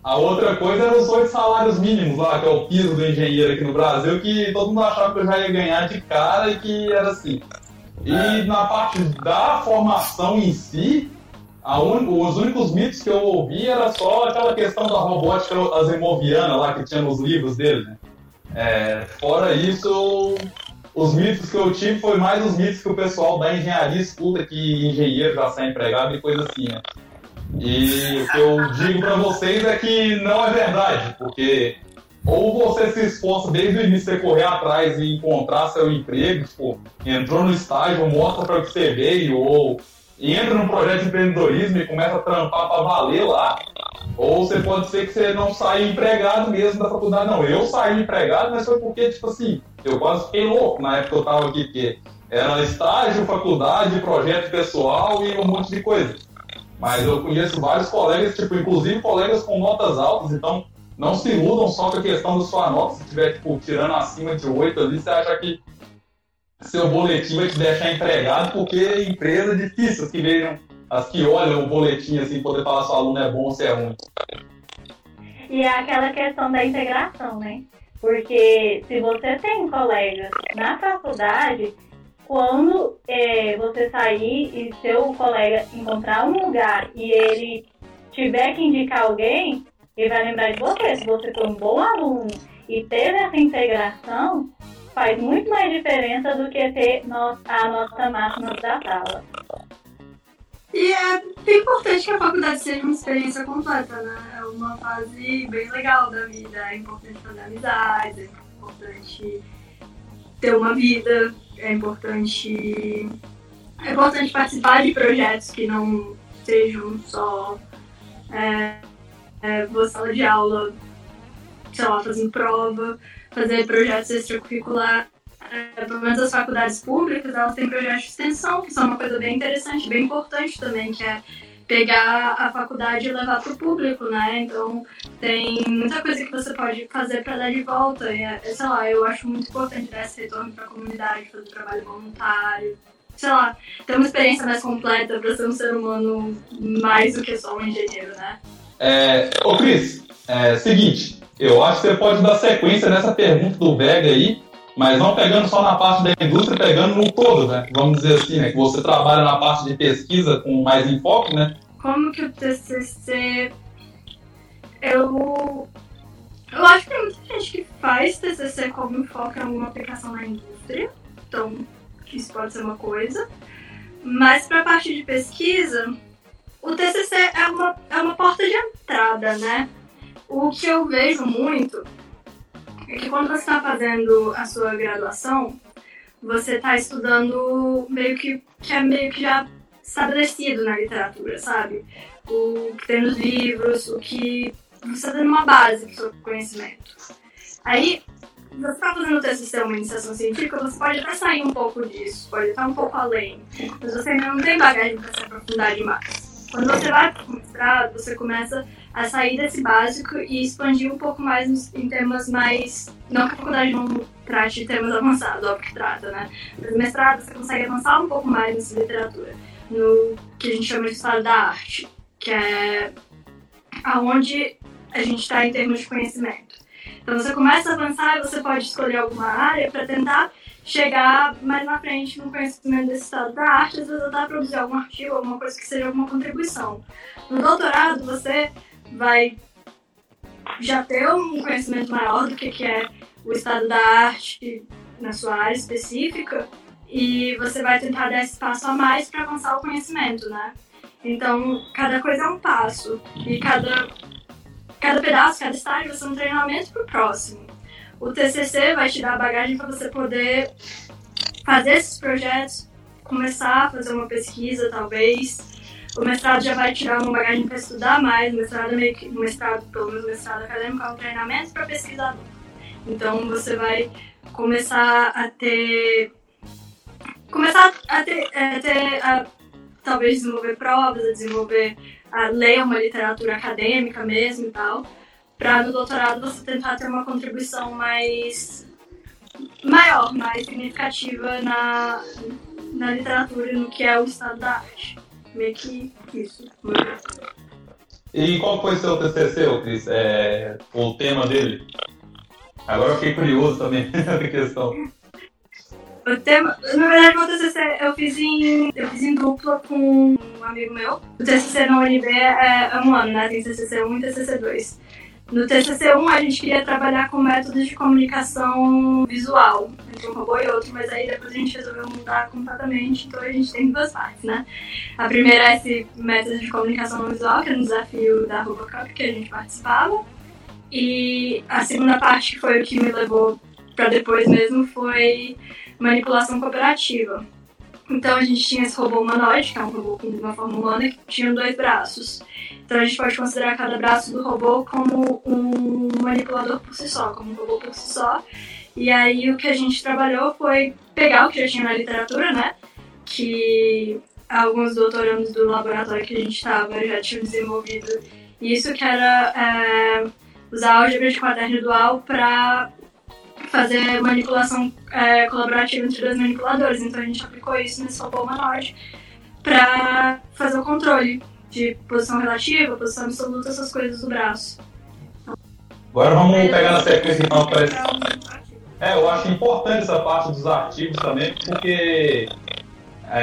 a outra coisa eram os oito salários mínimos lá, que é o piso do engenheiro aqui no Brasil, que todo mundo achava que eu já ia ganhar de cara e que era assim. E é. na parte da formação em si, un... os únicos mitos que eu ouvi era só aquela questão da robótica azemoviana lá que tinha nos livros dele, né? É, fora isso, os mitos que eu tive foi mais os mitos que o pessoal da engenharia escuta que engenheiro já sai empregado e coisa assim, né? E o que eu digo para vocês é que não é verdade, porque ou você se esforça desde o início de correr atrás e encontrar seu emprego, tipo, entrou no estágio, mostra para que você veio, ou entra num projeto de empreendedorismo e começa a trampar para valer lá. Ou você pode ser que você não saia empregado mesmo da faculdade. Não, eu saí empregado, mas foi porque, tipo assim, eu quase fiquei louco na época que eu tava aqui, porque era estágio, faculdade, projeto pessoal e um monte de coisa. Mas eu conheço vários colegas, tipo, inclusive colegas com notas altas, então não se iludam só com a questão da sua nota. Se estiver, tipo, tirando acima de 8 ali, você acha que seu boletim vai te deixar empregado, porque empresa é difícil, as que vejam, as que olham o boletim assim, poder falar se o aluno é bom ou se é ruim. E é aquela questão da integração, né? Porque se você tem colegas na faculdade, quando é, você sair e seu colega encontrar um lugar e ele tiver que indicar alguém, ele vai lembrar de você. Se você for um bom aluno e teve essa integração, faz muito mais diferença do que ter a nossa máxima da sala. E é importante que a faculdade seja uma experiência completa, né? É uma fase bem legal da vida. É importante fazer amizades, é importante ter uma vida, é importante. É importante participar de projetos que não sejam só é, é, sala de aula, sei lá, fazendo prova, fazer projetos extracurriculares pelo menos as faculdades públicas, elas têm projetos de extensão, que são uma coisa bem interessante, bem importante também, que é pegar a faculdade e levar para o público, né? Então, tem muita coisa que você pode fazer para dar de volta. E, é, sei lá, eu acho muito importante dar esse retorno para a comunidade, fazer trabalho voluntário. Sei lá, ter uma experiência mais completa para ser um ser humano mais do que só um engenheiro, né? É, ô Cris, é seguinte, eu acho que você pode dar sequência nessa pergunta do Vega aí, mas não pegando só na parte da indústria, pegando no todo, né? Vamos dizer assim, né? Que você trabalha na parte de pesquisa com mais enfoque, né? Como que o TCC... Eu... Eu acho que tem muita gente que faz TCC como enfoque em alguma aplicação na indústria, então isso pode ser uma coisa. Mas para a parte de pesquisa, o TCC é uma, é uma porta de entrada, né? O que eu vejo muito é que quando você está fazendo a sua graduação, você está estudando meio que, que é meio que já estabelecido na literatura, sabe? O que tem nos livros, o que você dando uma base para o seu conhecimento. Aí, você está fazendo o TCC uma iniciação científica, você pode até sair um pouco disso, pode estar um pouco além, mas você ainda não tem bagagem para se aprofundar demais. Quando você vai para o mestrado, você começa a sair desse básico e expandir um pouco mais em temas mais. Não que a faculdade não trate de temas [laughs] avançados, óbvio que trata, né? Mas no mestrado você consegue avançar um pouco mais nessa literatura, no que a gente chama de história da arte, que é aonde a gente está em termos de conhecimento. Então você começa a avançar e você pode escolher alguma área para tentar chegar mais na frente no conhecimento desse estado da arte, às vezes até produzir algum artigo, alguma coisa que seja alguma contribuição. No doutorado, você vai já ter um conhecimento maior do que, que é o estado da arte na sua área específica e você vai tentar dar esse passo a mais para avançar o conhecimento, né? Então, cada coisa é um passo e cada, cada pedaço, cada estágio vai ser um treinamento para o próximo. O TCC vai te dar a bagagem para você poder fazer esses projetos, começar a fazer uma pesquisa, talvez, o mestrado já vai tirar uma bagagem para estudar mais, o mestrado é meio que, o mestrado, pelo menos o mestrado acadêmico, é um treinamento para pesquisador. Então você vai começar a ter. começar a ter. A ter a, talvez desenvolver provas, a desenvolver. a ler uma literatura acadêmica mesmo e tal. Para no doutorado você tentar ter uma contribuição mais. maior, mais significativa na, na literatura e no que é o estado da arte meio que isso. E qual foi seu TCC, Cris? É, o tema dele? Agora eu fiquei curioso também [laughs] da questão. O tema, na verdade, meu TCC eu fiz em, eu fiz em dupla com um amigo meu. O TCC na UNB é, é um ano, né? Tem TCC 1 e TCC 2. No TCC1 a gente queria trabalhar com métodos de comunicação visual entre um robô e outro, mas aí depois a gente resolveu mudar completamente, então a gente tem duas partes, né? A primeira é esse método de comunicação visual, que é um desafio da Robocop que a gente participava, e a segunda parte que foi o que me levou para depois mesmo foi manipulação cooperativa. Então a gente tinha esse robô humanoide, que é um robô com uma forma humana, que tinha dois braços. Então a gente pode considerar cada braço do robô como um manipulador por si só, como um robô por si só. E aí o que a gente trabalhou foi pegar o que já tinha na literatura, né? Que alguns doutorandos do laboratório que a gente estava já tinham desenvolvido isso, que era é, usar álgebra de quaterno dual para fazer manipulação é, colaborativa entre dois manipuladores. Então a gente aplicou isso nesse robô humanoide para fazer o controle de posição relativa, posição absoluta, essas coisas do braço. Agora vamos pegar na sequência então para É, eu acho importante essa parte dos artigos também, porque é,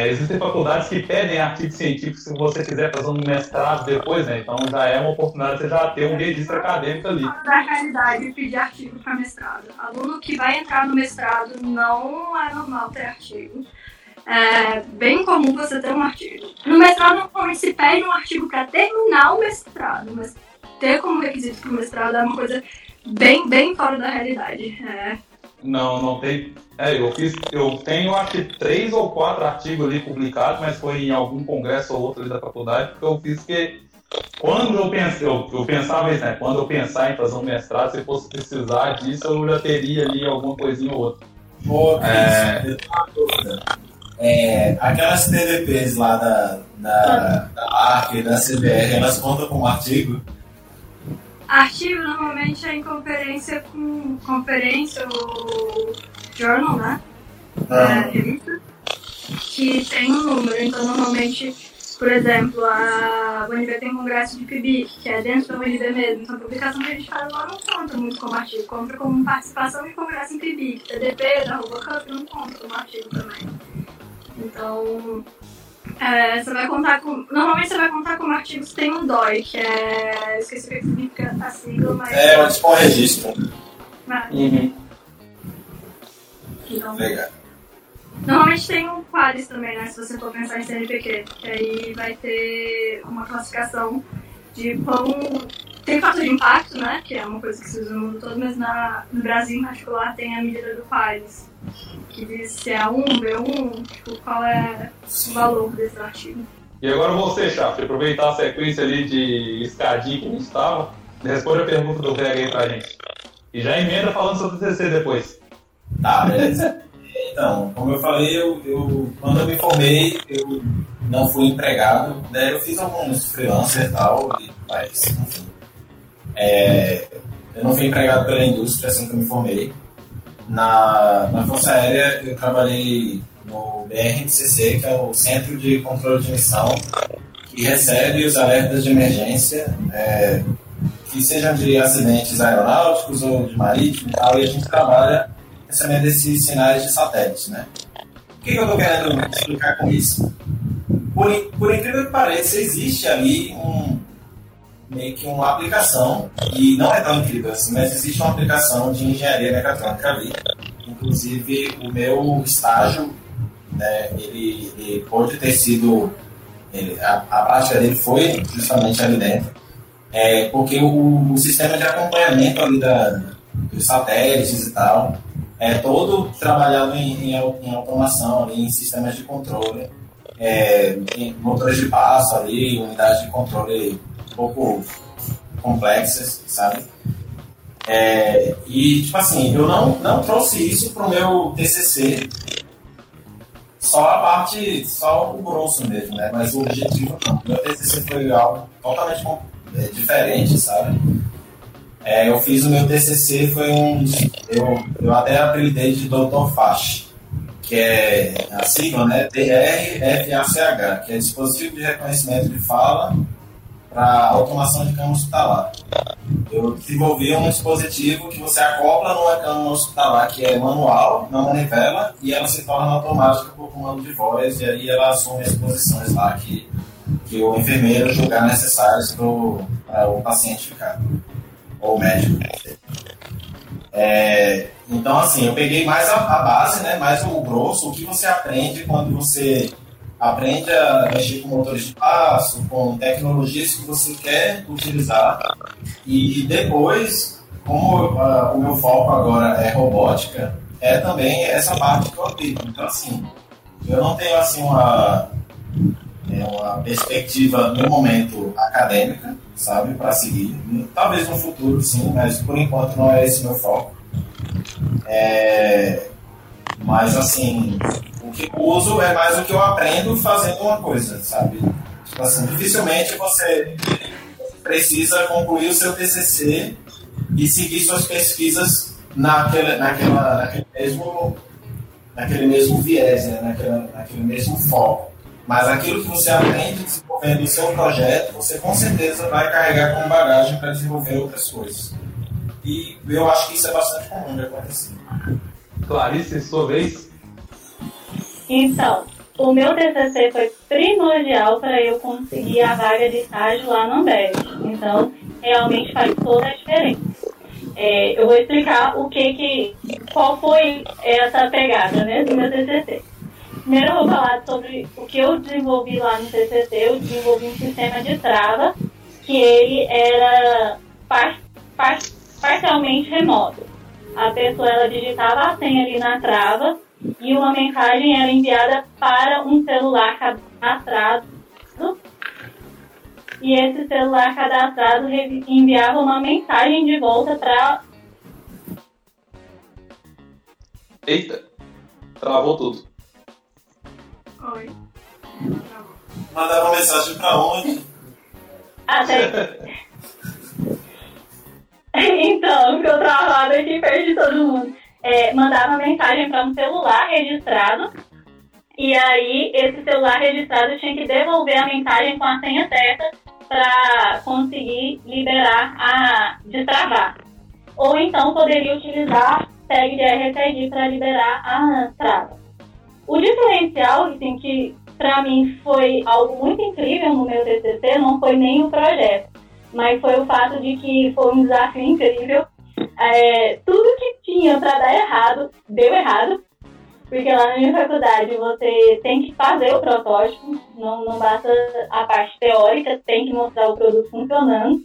existem faculdades que pedem artigos científicos se você quiser fazer um mestrado depois, né? Então já é uma oportunidade de você já ter um registro acadêmico ali. Da realidade de pedir artigo para mestrado. Aluno que vai entrar no mestrado não é normal ter artigo. é bem comum você ter um artigo. No mestrado, normalmente se pede um artigo para terminar o mestrado, mas ter como requisito para o mestrado é uma coisa bem, bem fora da realidade. É. Não, não tem. É, eu fiz, eu tenho acho que três ou quatro artigos ali publicados, mas foi em algum congresso ou outro ali da faculdade, porque eu fiz que quando eu pensei, eu, eu pensava isso, né? Quando eu pensar em fazer um mestrado, se fosse precisar disso, eu já teria ali alguma coisinha ou outra. Pô, é... é, aquelas TDPs lá da, da, da ARC e da CBR, elas contam como artigo? Artigo normalmente é em conferência com conferência ou journal, né? Ah. É, revista, que tem um número, então normalmente por exemplo, a UNB tem um congresso de PIBIC, que é dentro da UNB mesmo. Então, a publicação que a gente faz lá não conta muito como artigo, conta como participação em congresso em PIBIC. TDP, da Robocup, não conta como artigo também. Então, é, você vai contar com. Normalmente você vai contar com artigos que tem um DOI, que é. Esqueci o que significa a sigla, mas. É, tipo um registro. Ah. Uhum. Então, Legal. Normalmente tem um Qualis também, né? Se você for pensar em CNPq, que aí vai ter uma classificação de quão. Tem fator de impacto, né? Que é uma coisa que se usa no mundo todo, mas na, no Brasil em particular tem a medida do Qualis, que se é A1, B1, tipo, qual é o valor desse artigo. E agora você, Chafe, aproveitar a sequência ali de escadinha que a gente estava, responde a pergunta do Greg aí pra gente. E já emenda falando sobre o TCC depois. Tá, beleza. Então, como eu falei, eu, eu, quando eu me formei, eu não fui empregado, né? Eu fiz alguns freelancers e tal, mas, enfim. É, eu não fui empregado pela indústria assim que eu me formei. Na, na Força Aérea, eu trabalhei no BRCC, que é o Centro de Controle de Missão, que recebe os alertas de emergência, é, que sejam de acidentes aeronáuticos ou de marítimo e tal, e a gente trabalha recebendo esses sinais de satélites, né? O que, que eu estou querendo explicar com isso? Por, por incrível que pareça, existe ali um, meio que uma aplicação, e não é tão incrível assim, mas existe uma aplicação de engenharia mecatrônica ali. Inclusive, o meu estágio, né, ele, ele pode ter sido, ele, a, a prática dele foi justamente ali dentro, é, porque o, o sistema de acompanhamento ali da, dos satélites e tal, é todo trabalhado em, em, em automação, ali, em sistemas de controle, é, em motores de passo ali, unidades de controle um pouco complexas, sabe? É, e, tipo assim, eu não, não trouxe isso para o meu TCC, só a parte, só o grosso mesmo, né? Mas o objetivo não. Meu TCC foi algo totalmente é, diferente, sabe? É, eu fiz o meu TCC, foi um. Eu, eu até apelidei de Dr. FACH, que é a sigla, né? DRFACH, que é Dispositivo de Reconhecimento de Fala para Automação de Cama Hospitalar. Eu desenvolvi um dispositivo que você acopla numa cama hospitalar que é manual, na manivela, e ela se torna automática por comando de voz, e aí ela assume as posições lá que, que o enfermeiro julgar necessárias para o paciente ficar ou médico. É, então, assim, eu peguei mais a, a, base, né, mais o grosso, o que você aprende quando você aprende a mexer com motores de passo, com tecnologias que você quer utilizar. E, depois, como uh, o meu foco agora é robótica, é também essa parte que eu aplico. Então, assim, eu não tenho assim uma, é uma perspectiva no momento acadêmica, sabe, para seguir. Talvez no futuro, sim, mas por enquanto não é esse meu foco. É, mas assim, o que uso é mais o que eu aprendo fazendo uma coisa, sabe? Tipo assim, dificilmente você precisa concluir o seu TCC e seguir suas pesquisas naquele, naquela, naquele mesmo naquele mesmo viés, né? naquele, naquele mesmo foco. Mas aquilo que você aprende desenvolvendo o seu projeto, você com certeza vai carregar como bagagem para desenvolver outras coisas. E eu acho que isso é bastante comum de acontecer. Clarice, sua vez? Então, o meu TCC foi primordial para eu conseguir a vaga de estágio lá no Ambev. Então, realmente faz toda a diferença. É, eu vou explicar o que que, qual foi essa pegada né, do meu TCC. primeiro eu vou falar sobre o que eu desenvolvi lá no TCC. Eu desenvolvi um sistema de trava que ele era par, par, parcialmente remoto. A pessoa ela digitava a senha ali na trava e uma mensagem era enviada para um celular cadastrado e esse celular cadastrado enviava uma mensagem de volta para. Eita! Travou tudo. Oi. Mandava uma mensagem para onde? Até. [laughs] então, ficou travado aqui, perdi todo mundo. É, mandava mensagem para um celular registrado. E aí, esse celular registrado tinha que devolver a mensagem com a senha certa para conseguir liberar a destravar. Ou então poderia utilizar tag de RFID para liberar a trava. O diferencial, assim, que para mim foi algo muito incrível no meu TCC, não foi nem o projeto, mas foi o fato de que foi um desafio incrível. É, tudo que tinha para dar errado, deu errado, porque lá na minha faculdade você tem que fazer o protótipo, não, não basta a parte teórica, tem que mostrar o produto funcionando.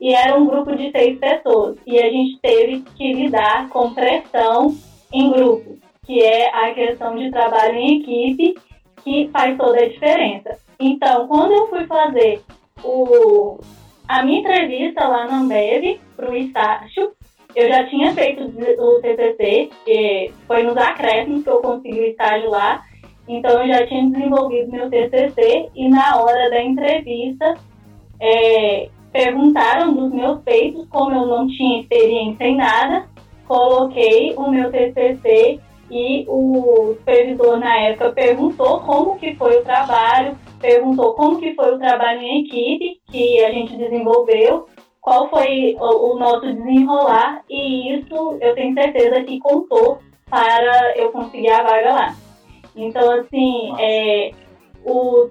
E era um grupo de seis pessoas. E a gente teve que lidar com pressão em grupo, que é a questão de trabalho em equipe, que faz toda a diferença. Então, quando eu fui fazer o, a minha entrevista lá na Ambev para o estágio, eu já tinha feito o TCC, que foi nos acréscimos que eu consegui o estágio lá, então eu já tinha desenvolvido meu TCC e na hora da entrevista é, perguntaram dos meus feitos, como eu não tinha experiência em nada, coloquei o meu TCC e o supervisor na época perguntou como que foi o trabalho, perguntou como que foi o trabalho em equipe que a gente desenvolveu qual foi o, o nosso desenrolar e isso eu tenho certeza que contou para eu conseguir a vaga lá. Então, assim, é, o,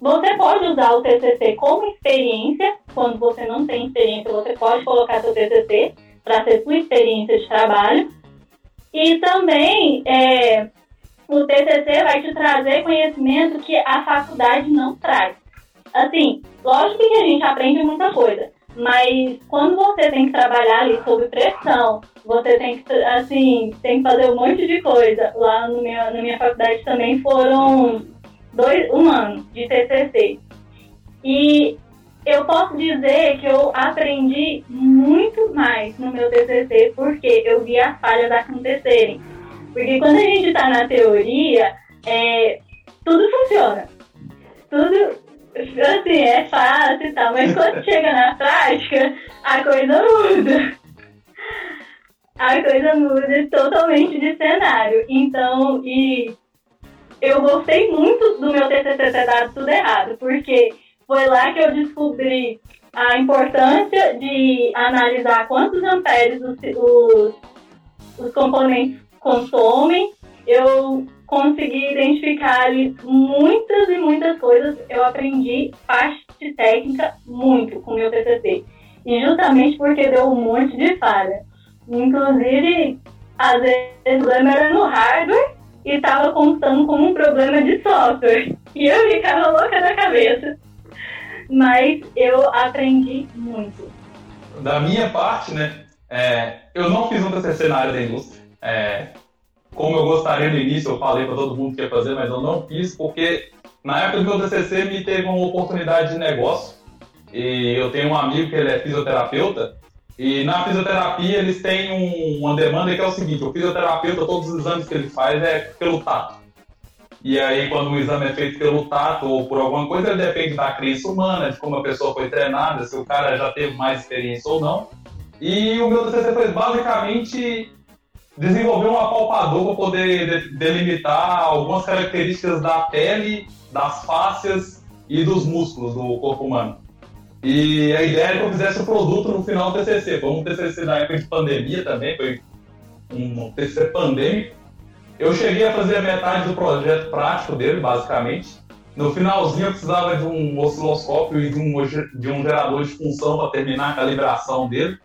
você pode usar o TCC como experiência, quando você não tem experiência, você pode colocar seu TCC para ser sua experiência de trabalho. E também, é, o TCC vai te trazer conhecimento que a faculdade não traz. Assim, lógico que a gente aprende muita coisa, mas quando você tem que trabalhar ali sob pressão, você tem que, assim, tem que fazer um monte de coisa. Lá no meu, na minha faculdade também foram dois, um ano de TCC. E eu posso dizer que eu aprendi muito mais no meu TCC porque eu vi as falhas acontecerem. Porque quando a gente está na teoria, é, tudo funciona. Tudo, assim, é fácil e tal, mas quando chega na prática, a coisa muda. A coisa muda totalmente de cenário. Então, e eu gostei muito do meu TCC ter dado tudo errado, porque foi lá que eu descobri a importância de analisar quantos amperes os, os, os componentes consomem. Eu consegui identificar ali muitas e muitas coisas. Eu aprendi parte técnica muito com o meu TCC. E justamente porque deu um monte de falha. Inclusive, às vezes o problema era no hardware e estava contando como um problema de software. [laughs] E eu ficava louca da cabeça. Mas eu aprendi muito. Da minha parte, né, é, eu não fiz um TCC na área da indústria. É, como eu gostaria no início, eu falei para todo mundo que ia fazer, mas eu não fiz porque na época do meu TCC me teve uma oportunidade de negócio e eu tenho um amigo que ele é fisioterapeuta e na fisioterapia eles têm um, uma demanda que é o seguinte, o fisioterapeuta, todos os exames que ele faz é pelo tato. E aí quando o exame é feito pelo tato ou por alguma coisa, ele depende da crença humana, de como a pessoa foi treinada, se o cara já teve mais experiência ou não. E o meu TCC foi basicamente desenvolver um apalpador para poder delimitar algumas características da pele, das fáscias e dos músculos do corpo humano. E a ideia é que eu fizesse o produto no final do TCC. Foi um TCC na época de pandemia também, foi um TCC pandêmico. Eu cheguei a fazer a metade do projeto prático dele, basicamente. No finalzinho eu precisava de um osciloscópio e de um, de um gerador de função para terminar a calibração dele.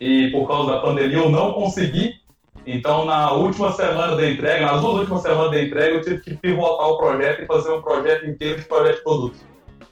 E por causa da pandemia eu não consegui. Então, na última semana da entrega, nas duas últimas semanas da entrega, eu tive que pivotar o projeto e fazer um projeto inteiro de projeto de produto.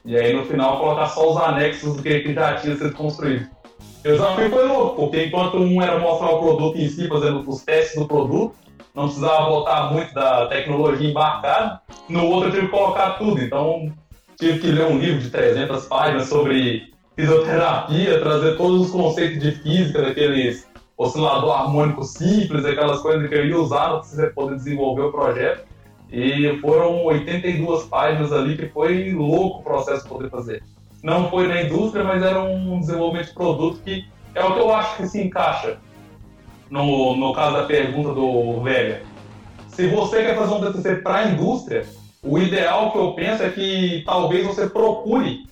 E aí, no final, colocar só os anexos do que já tinha sido construído. O desafio foi louco, porque enquanto um era mostrar o produto em si, fazendo os testes do produto, não precisava botar muito da tecnologia embarcada, no outro eu tive que colocar tudo. Então, tive que ler um livro de 300 páginas sobre fisioterapia, trazer todos os conceitos de física daqueles oscilador harmônico simples, aquelas coisas que eu ia usar para você poder desenvolver o projeto. E foram 82 páginas ali que foi louco o processo de poder fazer. Não foi na indústria, mas era um desenvolvimento de produto que é o que eu acho que se encaixa no, no caso da pergunta do Velha. Se você quer fazer um TCC para a indústria, o ideal que eu penso é que talvez você procure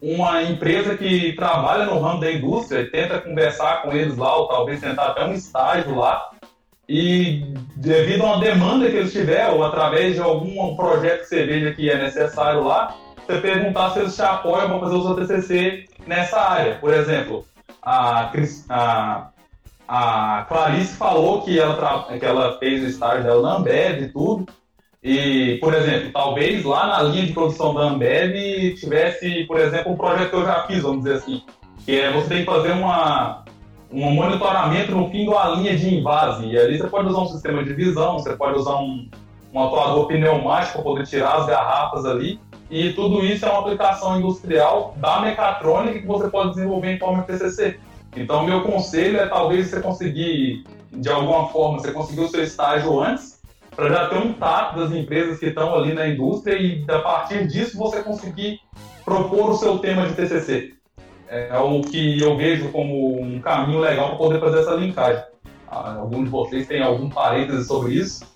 uma empresa que trabalha no ramo da indústria tenta conversar com eles lá, ou talvez tentar até um estágio lá, e devido a uma demanda que eles tiverem, ou através de algum projeto que você veja que é necessário lá, você perguntar se eles te apoiam para fazer o seu TCC nessa área. Por exemplo, a, a, a Clarice falou que ela, que ela fez o estágio dela na Ambev e tudo, e, por exemplo, talvez lá na linha de produção da Ambev tivesse, por exemplo, um projeto que eu já fiz, vamos dizer assim, que é você tem que fazer uma, um monitoramento no fim da linha de invase. E ali você pode usar um sistema de visão, você pode usar um, um atuador pneumático para poder tirar as garrafas ali. E tudo isso é uma aplicação industrial da mecatrônica que você pode desenvolver em forma de TCC. Então, meu conselho é talvez você conseguir, de alguma forma, você conseguir o seu estágio antes, para já ter um tato das empresas que estão ali na indústria e a partir disso você conseguir propor o seu tema de TCC. É o que eu vejo como um caminho legal para poder fazer essa linkagem. Ah, algum de vocês tem algum parêntese sobre isso?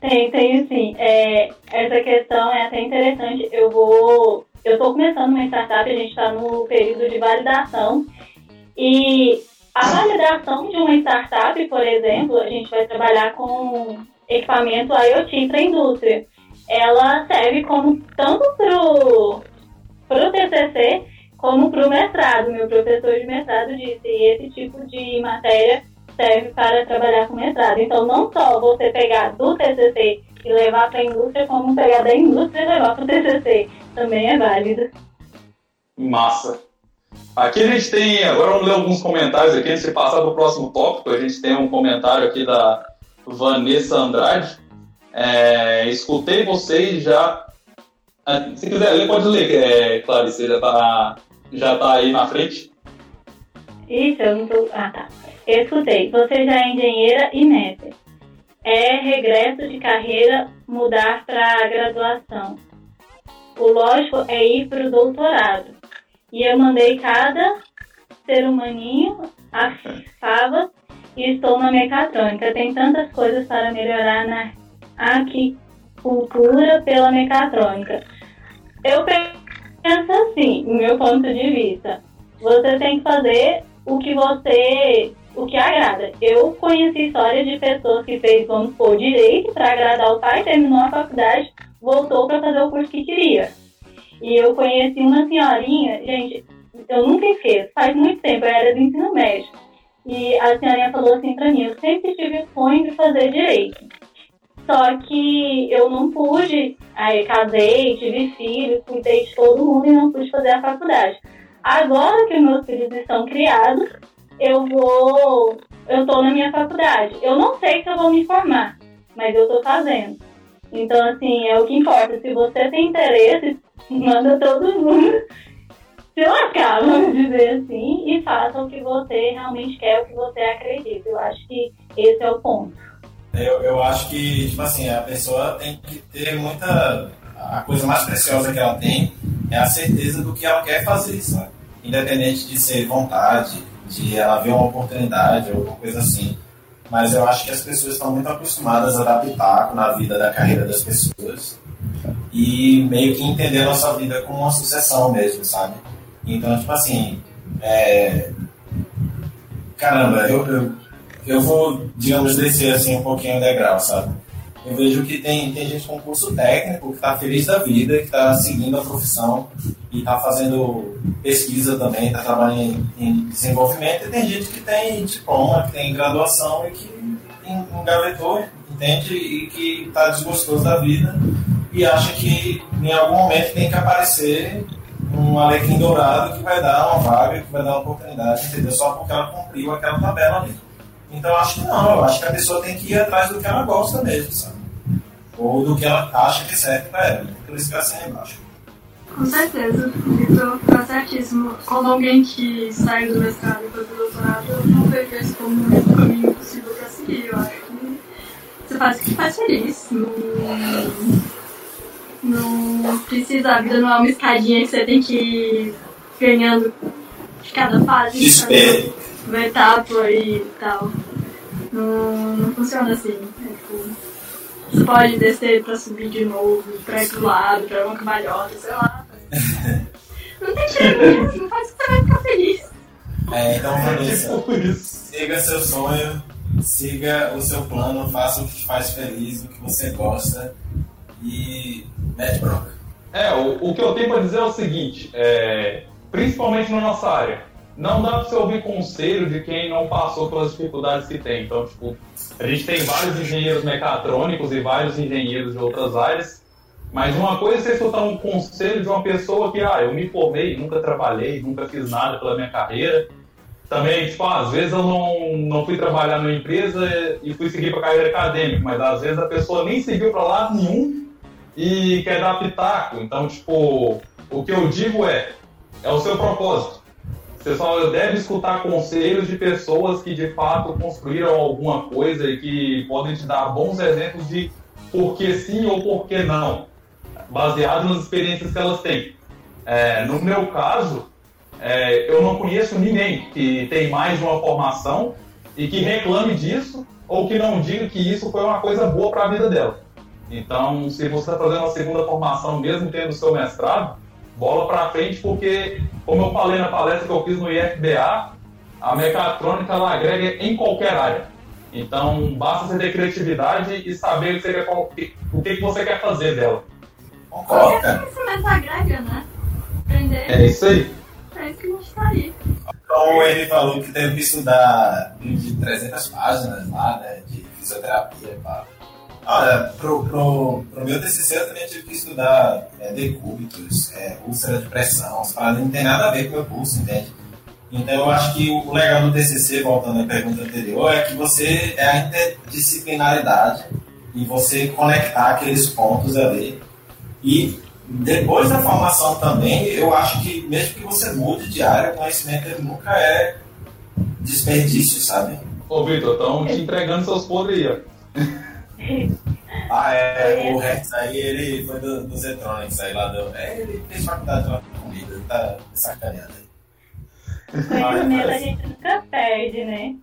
Tem, tenho sim. É, essa questão é até interessante. Eu vou. Eu estou começando uma startup, a gente está no período de validação. E a validação de uma startup, por exemplo, a gente vai trabalhar com equipamento IoT para a indústria. Ela serve como tanto para o TCC como para o mestrado. Meu professor de mestrado disse, e esse tipo de matéria serve para trabalhar com mestrado. Então, não só você pegar do TCC e levar para a indústria, como pegar da indústria e levar para o TCC. Também é válido. Massa. Aqui a gente tem, agora vamos ler alguns comentários aqui, antes de passar para o próximo tópico, a gente tem um comentário aqui da Vanessa Andrade. É, escutei vocês já. É, se quiser ler, pode ler, é, Clarice, já está já tá aí na frente. Isso, eu não tô. Ah, tá. Eu escutei. Você já é engenheira e mestre. É regresso de carreira mudar para graduação. O lógico é ir para o doutorado. E eu mandei cada ser humaninho a fava e estou na mecatrônica. Tem tantas coisas para melhorar na aquicultura pela mecatrônica. Eu penso assim, no meu ponto de vista. Você tem que fazer o que você o que agrada. Eu conheci histórias de pessoas que fez, vamos supor, direito para agradar o pai, terminou a faculdade, voltou para fazer o curso que queria. E eu conheci uma senhorinha, gente, eu nunca esqueço, faz muito tempo, eu era do ensino médio. E a senhorinha falou assim pra mim, eu sempre tive o sonho de fazer direito. Só que eu não pude, aí casei, tive filhos, cuidei de todo mundo e não pude fazer a faculdade. Agora que meus filhos estão criados, eu vou, eu tô na minha faculdade. Eu não sei se eu vou me formar, mas eu tô fazendo. Então, assim, é o que importa. Se você tem interesse, [laughs] manda todo mundo se lascar, vamos dizer assim, e faça o que você realmente quer, o que você acredita. Eu acho que esse é o ponto. Eu, eu acho que, tipo assim, a pessoa tem que ter muita. A coisa mais preciosa que ela tem é a certeza do que ela quer fazer, sabe? Independente de ser vontade, de ela ver uma oportunidade ou alguma coisa assim. Mas eu acho que as pessoas estão muito acostumadas a pitaco na vida da carreira das pessoas e meio que entender a nossa vida como uma sucessão mesmo, sabe? Então, tipo assim, é... caramba, eu, eu, eu vou, digamos, descer assim um pouquinho o degrau, sabe? Eu vejo que tem, tem gente com curso técnico que está feliz da vida, que está seguindo a profissão e está fazendo pesquisa também, está trabalhando em, em, desenvolvimento, e tem gente que tem diploma, que tem graduação e que, engavetou, entende? E que está desgostoso da vida e acha que em algum momento tem que aparecer um alecrim dourado que vai dar uma vaga, que vai dar uma oportunidade, entendeu? Só porque ela cumpriu aquela tabela ali. Então acho que não, eu acho que a pessoa tem que ir atrás do que ela gosta mesmo, sabe? Ou do que ela acha que certo para ela. Por isso que ela assim embaixo. Com certeza, Vitor, tá certíssimo. Como alguém que sai do mestrado e foi pro doutorado, eu não vejo isso como um caminho possível para seguir. Eu acho que você faz o que faz feliz. Não, não precisa, a vida não é uma escadinha que você tem que ir ganhando de cada fase. Espelho. Uma etapa e tal. Não, não funciona assim. É, tipo, você pode descer pra subir de novo, pra ir pro lado, pra uma cambalhota, sei lá. [laughs] Não tem jeito, não faz que você vai ficar feliz. É, então, Vanessa, Tipo isso. siga seu sonho, siga o seu plano, faça o que te faz feliz, o que você gosta e mete bronca. É, o, o que eu tenho para dizer é o seguinte, é, principalmente na nossa área, não dá para você ouvir conselho de quem não passou pelas dificuldades que tem. Então, tipo, a gente tem vários engenheiros mecatrônicos e vários engenheiros de outras áreas, mas uma coisa é você escutar um conselho de uma pessoa que, ah, eu me formei, nunca trabalhei, nunca fiz nada pela minha carreira. Também, tipo, ah, às vezes eu não, não fui trabalhar numa empresa e fui seguir para carreira acadêmica, mas às vezes a pessoa nem seguiu para lado nenhum e quer dar pitaco. Então, tipo, o que eu digo é, é o seu propósito. Você só deve escutar conselhos de pessoas que de fato construíram alguma coisa e que podem te dar bons exemplos de por que sim ou por que não, baseado nas experiências que elas têm. É, no meu caso, é, eu não conheço ninguém que tem mais de uma formação e que reclame disso ou que não diga que isso foi uma coisa boa para a vida dela. Então, se você está fazendo uma segunda formação, mesmo tendo o seu mestrado, bola para frente, porque, como eu falei na palestra que eu fiz no IFBA, a mecatrônica ela agrega em qualquer área. Então, basta você ter criatividade e saber o que você quer, o que que você quer fazer dela. Concordo, cara. Conhecimento agrega, né? Aprender, É isso aí. é isso que a gente tá aí. Então ele falou que teve que estudar de 300 páginas lá, né, de fisioterapia. Pá. Olha, pro, pro, pro meu TCC eu também tive que estudar é, decúbitos, é, úlcera de pressão, as paradas não tem nada a ver com o meu curso, entende? Então eu acho que o legal do TCC, voltando à pergunta anterior, é que você é a interdisciplinaridade e você conectar aqueles pontos ali. E depois da formação também, eu acho que mesmo que você mude de área, o conhecimento nunca é desperdício, sabe? Ô, Vitor, estão te entregando seus podres aí, ó. [laughs] Ah, é, o Rex aí, ele foi do, dos eletrônicos aí lá do. É, ele fez faculdade lá comigo, ele tá sacaneando aí. Conhecimento a gente nunca perde, né?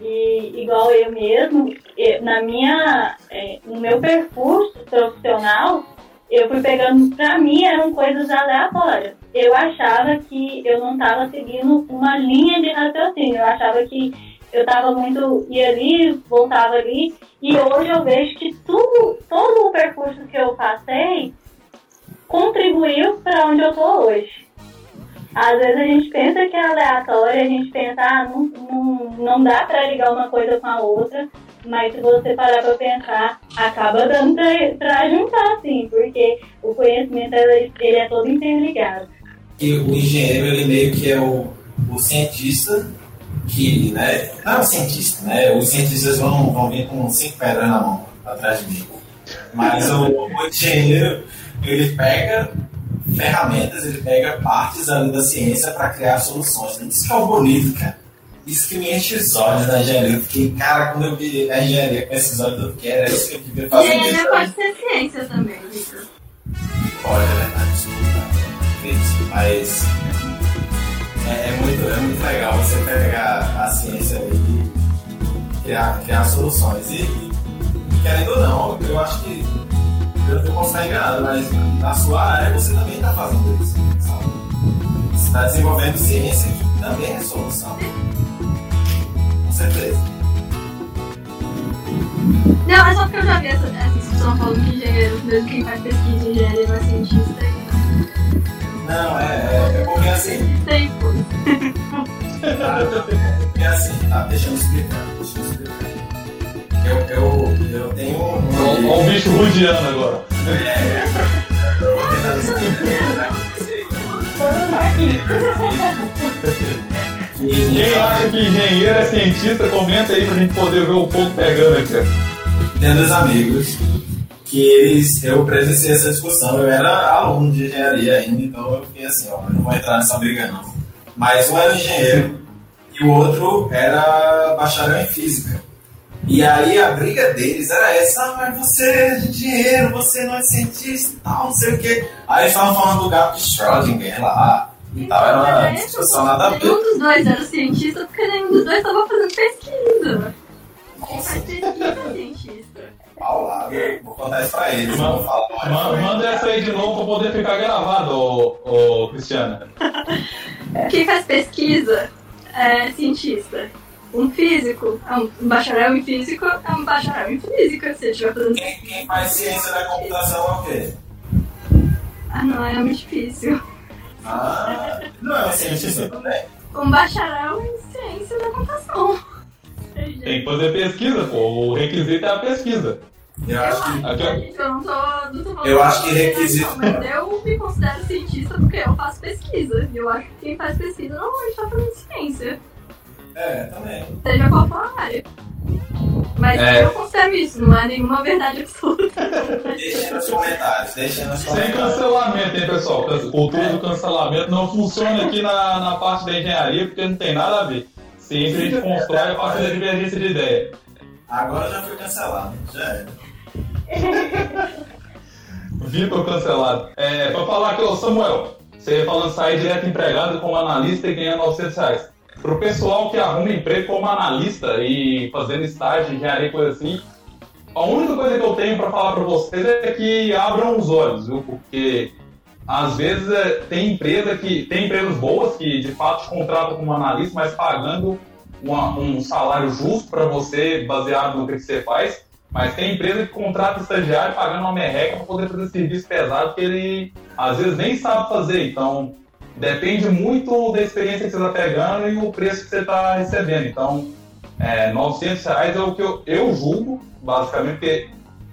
E igual eu mesmo, eu- na minha, é, no meu percurso profissional, eu fui pegando, pra mim eram coisas aleatórias. Eu achava que eu não estava seguindo uma linha de raciocínio, eu achava que eu estava muito, ia ali, voltava ali, e hoje eu vejo que tudo, todo o percurso que eu passei contribuiu para onde eu tô hoje. Às vezes a gente pensa que é aleatório, a gente pensa, ah, não, não, não dá pra ligar uma coisa com a outra, mas se você parar pra pensar, acaba dando pra juntar, sim, porque o conhecimento ele, ele é todo interligado. E o engenheiro, ele meio que é o, o cientista que, né? Não é o cientista, né? Os cientistas vão, vão vir com cinco pedras na mão atrás de mim. Mas o, o engenheiro, ele pega ferramentas, ele pega partes ali da ciência para criar soluções. Isso que é o bonito, cara. Isso que me enche os olhos da engenharia. Fiquei, cara, quando eu vi a engenharia com esses olhos, eu fiquei, era isso que eu devia fazer mesmo. Engenharia pode ser ciência também, Vitor. Olha, é verdade, desculpa. Mas é, muito, é muito legal você pegar a ciência e criar, criar soluções. E, e, querendo ou não, eu acho que eu, eu posso estar enganado, mas na sua área você também está fazendo isso. Sabe? Você está desenvolvendo ciência que também é solução. Com certeza. Não, é só porque eu já vi essa, essa discussão falando que engenheiro, mesmo quem faz pesquisa engenharia não é cientista. Não, é, é, é porque assim. Tem, pô. Tá? É assim, tá? Deixa eu explicar. Deixa eu explicar. eu, eu, eu tenho um. Olha o bicho rudiano agora. Eu vou tentar descrever. Quem acha que engenheiro é cientista, comenta aí pra gente poder ver o fogo pegando aqui. Tenho dois amigos que eles, eu presenciei essa discussão. Eu era aluno de engenharia ainda, então eu fiquei assim, ó, eu não vou entrar nessa briga não. Mas um era engenheiro e o outro era bacharel em física. E aí a briga deles era essa, ah, mas você é engenheiro, você não é cientista e tal, não sei o quê. Aí eles estavam falando do gato de Schrödinger lá e tal, era uma discussão nada a ver. Nenhum dos dois era cientista porque nenhum dos dois estava fazendo pesquisa. Quem faz pesquisa é cientista. Paulada. Vou contar isso pra eles, vou falar mais. Ma- Manda essa aí de novo pra poder ficar gravado, ô, ô Cristiano. [laughs] Quem faz pesquisa é cientista. Um físico, é um um bacharel em físico, é um bacharel em física. Se ele estiver fazendo. Quem, quem faz ciência da computação é o quê? Ah, não, é muito difícil. Ah, não é um cientista também. Um bacharel em ciência da computação. Tem que fazer pesquisa, pô. O requisito é a pesquisa. Eu acho que. Aqui, eu não tô, não tô falando Eu acho que requisito- não, Mas eu me considero cientista porque eu faço pesquisa. E eu acho que quem faz pesquisa normalmente tá fazendo ciência. É, também. Seja qual for a área. Mas É. eu considero isso, não é nenhuma verdade absoluta. Deixem nos comentários, deixem nos Sem comentários. cancelamento, hein, pessoal? Can- Cultura do cancelamento não funciona aqui na, na parte da engenharia porque não tem nada a ver. Ciência a gente constrói a partir da divergência de ideia. Agora já fui cancelado. Já era. [laughs] Vitor cancelado. É, pra falar aqui, ô Samuel, você falando sair direto empregado como analista e ganhar 900 reais. Pro pessoal que arruma emprego como analista e fazendo estágio, engenharia e coisa assim, a única coisa que eu tenho pra falar pra vocês é que abram os olhos, viu? Porque às vezes é, tem empresa que tem empresas boas que de fato contratam como analista, mas pagando uma- um salário justo para você, baseado no que você faz. Mas tem empresa que contrata estagiário pagando uma merreca para poder fazer serviço pesado que ele às vezes nem sabe fazer. Então depende muito da experiência que você está pegando e o preço que você está recebendo. Então é, 900 reais é o que eu, eu julgo, basicamente, que,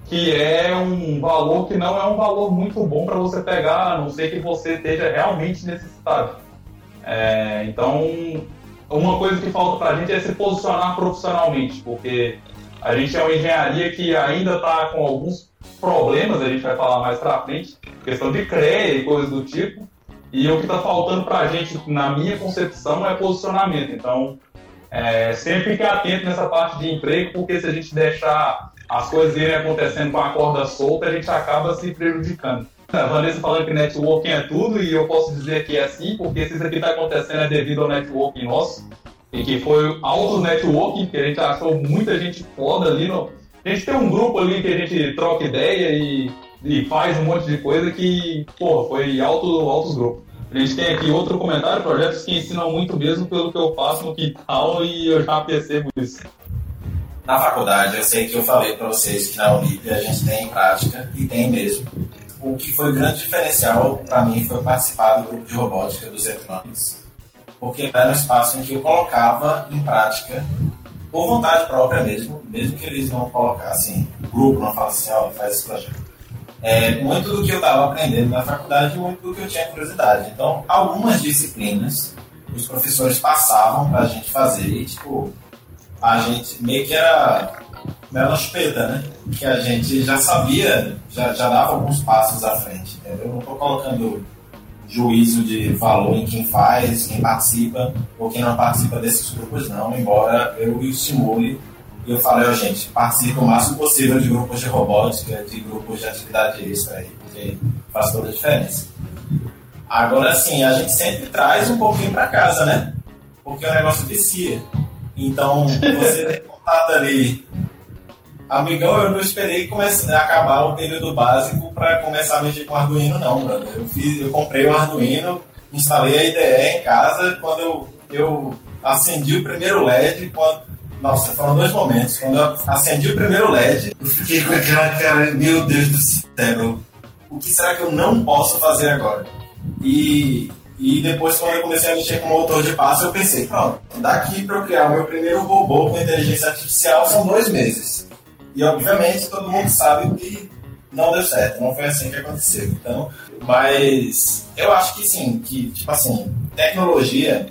que é um valor que não é um valor muito bom para você pegar, a não ser que você esteja realmente necessitado. É, então, uma coisa que falta para a gente é se posicionar profissionalmente, porque a gente é uma engenharia que ainda está com alguns problemas, a gente vai falar mais para frente, questão de CREA e coisas do tipo, e o que está faltando para a gente, na minha concepção, é posicionamento. Então, é, sempre fique atento nessa parte de emprego, porque se a gente deixar as coisas irem acontecendo com a corda solta, a gente acaba se prejudicando. A Vanessa falando que networking é tudo, e eu posso dizer que é assim, porque se isso aqui está acontecendo é devido ao networking nosso, e que foi alto networking, que a gente achou muita gente foda ali. No... A gente tem um grupo ali que a gente troca ideia e, e faz um monte de coisa que, pô, foi alto, altos grupos. A gente tem aqui outro comentário, projetos que ensinam muito mesmo pelo que eu faço no quintal e eu já percebo isso. Na faculdade, eu sei que eu falei para vocês que na Unip a gente tem prática, e tem mesmo. O que foi grande diferencial para mim foi participar do grupo de robótica dos eletrônicos. Porque era um espaço em que eu colocava em prática, por vontade própria mesmo, mesmo que eles não colocassem, o grupo não falasse assim, faz esse projeto. É, muito do que eu estava aprendendo na faculdade muito do que eu tinha curiosidade. Então, algumas disciplinas os professores passavam para a gente fazer e, tipo, a gente meio que era, era chupeta, né? Que a gente já sabia, já, já dava alguns passos à frente, entendeu? Eu não estou colocando juízo de valor em quem faz, quem participa ou quem não participa desses grupos, não, embora eu estimule e eu falei, ó, gente, participe o máximo possível de grupos de robótica, de grupos de atividade extra aí, porque faz toda a diferença. Agora, assim, a gente sempre traz um pouquinho para casa, né? Porque o negócio vicia. Então, você tem contato ali. Amigão, eu não esperei começar, acabar o período básico para começar a mexer com Arduino, não, brother. Eu, fiz, eu comprei o Arduino, instalei a IDE em casa. Quando eu, eu acendi o primeiro LED, quando, nossa, foram dois momentos. Quando eu acendi o primeiro LED, eu fiquei com aquela cara, meu Deus do céu, o que será que eu não posso fazer agora? E, e depois, quando eu comecei a mexer com motor de passo, eu pensei, pronto, daqui para eu criar o meu primeiro robô com inteligência artificial são dois meses. E obviamente todo mundo sabe que não deu certo, não foi assim que aconteceu. Então, mas eu acho que sim, que tipo assim, tecnologia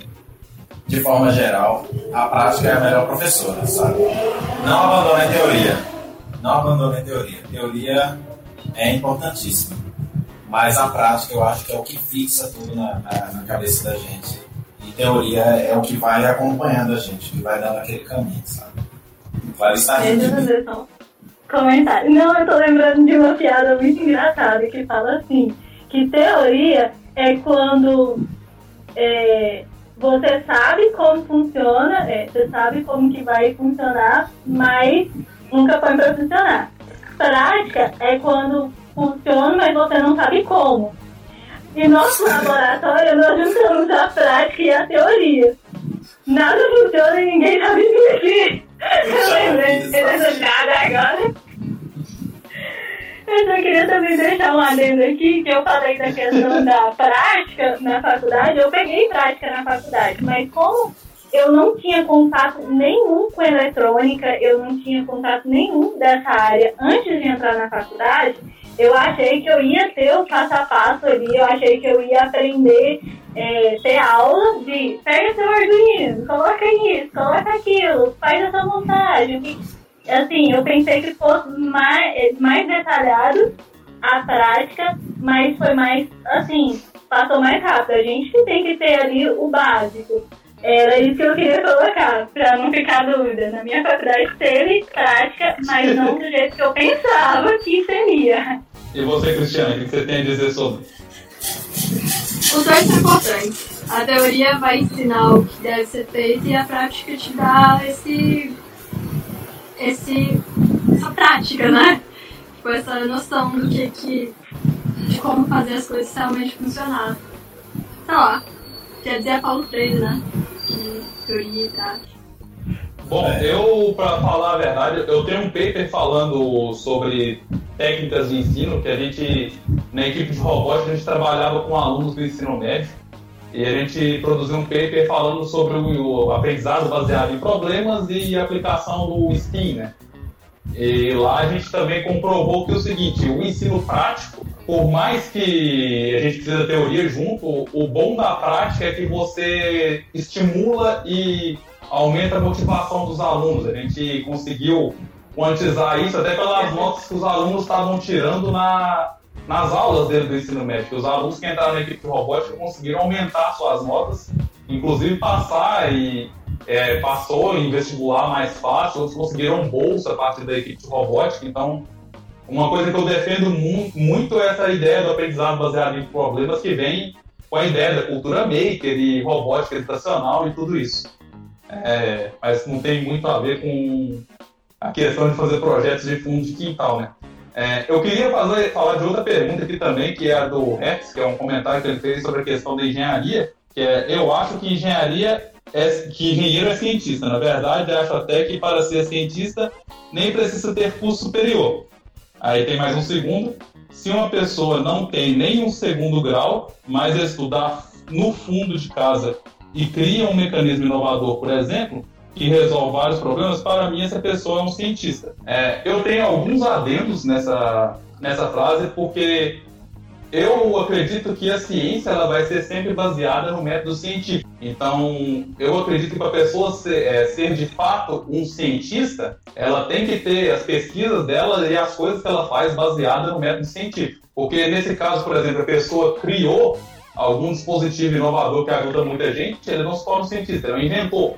de forma geral, a prática é a melhor professora, sabe? Não abandone a teoria. Não abandone a teoria. A teoria é importantíssima. Mas a prática eu acho que é o que fixa tudo na, na, na cabeça da gente. E teoria é o que vai acompanhando a gente, que vai dando aquele caminho, sabe? Vai estar Comentário. Não, eu tô lembrando de uma piada muito engraçada que fala assim, que teoria é quando é, você sabe como funciona, é, você sabe como que vai funcionar, mas nunca põe para funcionar. Prática é quando funciona, mas você não sabe como. E nosso laboratório nós juntamos a prática e a teoria. Nada funciona e ninguém sabe explicar. Eu lembrei dessa piada agora. Eu só queria também deixar um adendo aqui, que eu falei da questão da prática na faculdade, eu peguei prática na faculdade, mas como eu não tinha contato nenhum com eletrônica, eu não tinha contato nenhum dessa área antes de entrar na faculdade, eu achei que eu ia ter o passo a passo ali, eu achei que eu ia aprender, é, ter aula de pega seu Arduino, coloca isso, coloca aquilo, faz essa montagem, assim, eu pensei que fosse mais, mais detalhado a prática, mas foi mais, assim, passou mais rápido. A gente tem que ter ali o básico. Era isso que eu queria colocar, pra não ficar dúvida. Na minha faculdade teve prática, mas não do jeito que eu pensava que seria. E você, Cristiane, o que você tem a dizer sobre? Os dois são importantes. A teoria vai ensinar o que deve ser feito e a prática te dá esse esse, essa prática, né? Tipo, essa noção do que, que de como fazer as coisas realmente funcionar. Sei lá, quer dizer a Paulo Freire, né? Que teoria e prática. Bom, eu, para falar a verdade, eu tenho um paper falando sobre técnicas de ensino, que a gente, na equipe de robótica, a gente trabalhava com alunos do ensino médio e a gente produziu um paper falando sobre o aprendizado baseado em problemas e aplicação do STEAM, né? E lá a gente também comprovou que é o seguinte, o ensino prático, por mais que a gente precisa da teoria junto, o bom da prática é que você estimula e aumenta a motivação dos alunos. A gente conseguiu quantizar isso até pelas notas que os alunos estavam tirando na, nas aulas dele do ensino médio. Os alunos que entraram na equipe robótica conseguiram aumentar suas notas, inclusive passar e é, passou em vestibular mais fácil, outros conseguiram bolsa a partir da equipe robótica. Então, uma coisa que eu defendo muito, muito é essa ideia do aprendizado baseado em problemas que vem com a ideia da cultura maker e robótica educacional e tudo isso. É, mas não tem muito a ver com a questão de fazer projetos de fundo de quintal, né? É, eu queria fazer, falar de outra pergunta aqui também, que é a do Rex, que é um comentário que ele fez sobre a questão da engenharia, que é, eu acho que engenharia é, que engenheiro é cientista. Na verdade, acho até que para ser cientista nem precisa ter curso superior. Aí tem mais um segundo. Se uma pessoa não tem nem um segundo grau, mas estudar no fundo de casa e cria um mecanismo inovador, por exemplo, que resolve vários problemas, para mim essa pessoa é um cientista. É, eu tenho alguns adendos nessa, nessa frase, porque eu acredito que a ciência ela vai ser sempre baseada no método científico. Então, eu acredito que para a pessoa ser, é, ser, de fato um cientista, ela tem que ter as pesquisas dela e as coisas que ela faz baseada no método científico. Porque nesse caso, por exemplo, a pessoa criou algum dispositivo inovador que ajuda muita gente, ele não se torna um cientista, ele é um inventor.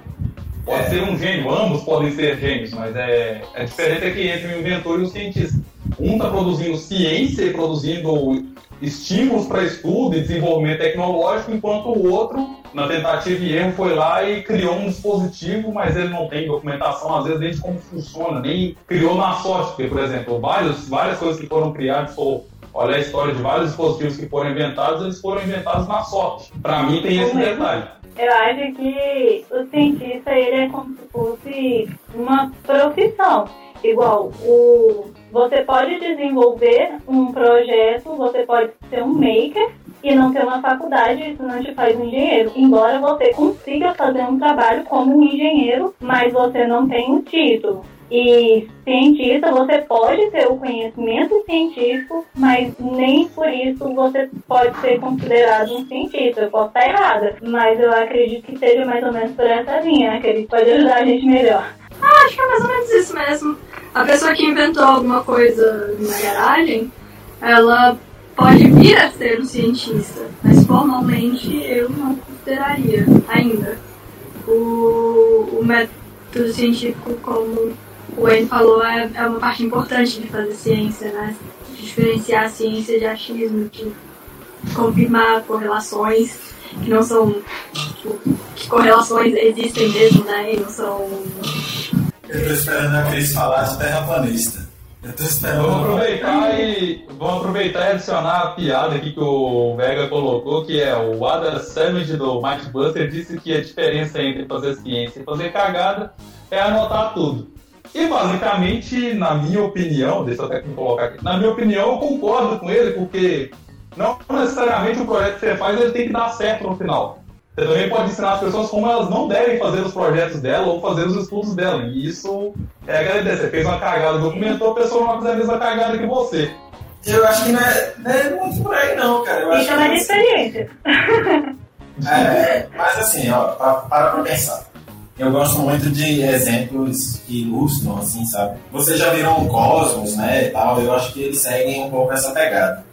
Pode é. ser um gênio, ambos podem ser gênios, mas é, é diferente é que entre o inventor e o cientista. Um está produzindo ciência e produzindo estímulos para estudo e desenvolvimento tecnológico, enquanto o outro, na tentativa e erro, foi lá e criou um dispositivo, mas ele não tem documentação, às vezes, nem de como funciona, nem criou na sorte, porque, por exemplo, vários, várias coisas que foram criadas, ou olha a história de vários dispositivos que foram inventados, eles foram inventados na sorte. Para mim tem esse detalhe. Eu acho que o cientista ele é como se fosse uma profissão. Igual, o, você pode desenvolver um projeto, você pode ser um maker e não ter uma faculdade, isso não te faz um engenheiro. Embora você consiga fazer um trabalho como um engenheiro, mas você não tem um título. E cientista, você pode ter o conhecimento científico, mas nem por isso você pode ser considerado um cientista. Eu posso estar errada, mas eu acredito que seja mais ou menos por essa linha? Que ele pode ajudar a gente melhor. Ah, acho que é mais ou menos isso mesmo. A pessoa que inventou alguma coisa na garagem, ela pode vir a ser um cientista, mas formalmente eu não consideraria ainda. O, o método científico, como o Wayne falou, é, é uma parte importante de fazer ciência, né? De diferenciar a ciência de achismo, de confirmar correlações que não são. Tipo, que correlações existem mesmo, né? E não são. Eu tô esperando a Cris falar de terraplanista. Eu tô esperando. Vamos aproveitar e vamos aproveitar e adicionar a piada aqui que o Vega colocou, que é o Adam Savage do Mike Buster disse que a diferença entre fazer ciência e fazer cagada é anotar tudo. E basicamente, na minha opinião, deixa eu até colocar aqui, na minha opinião, eu concordo com ele, porque não necessariamente o projeto que você faz ele tem que dar certo no final. Você também pode ensinar as pessoas como elas não devem fazer os projetos dela ou fazer os estudos dela. E isso é agradecer. Você fez uma cagada, documentou, a pessoa não vai fazer a mesma cagada que você. Eu acho que não é, não é muito por aí, não, cara. Eu Isso é uma experiência. [laughs] É, mas assim, ó, pa- para pra pensar. Eu gosto muito de exemplos que ilustram, assim, sabe? Vocês já viram o Cosmos, né, e tal, eu acho que eles seguem um pouco essa pegada.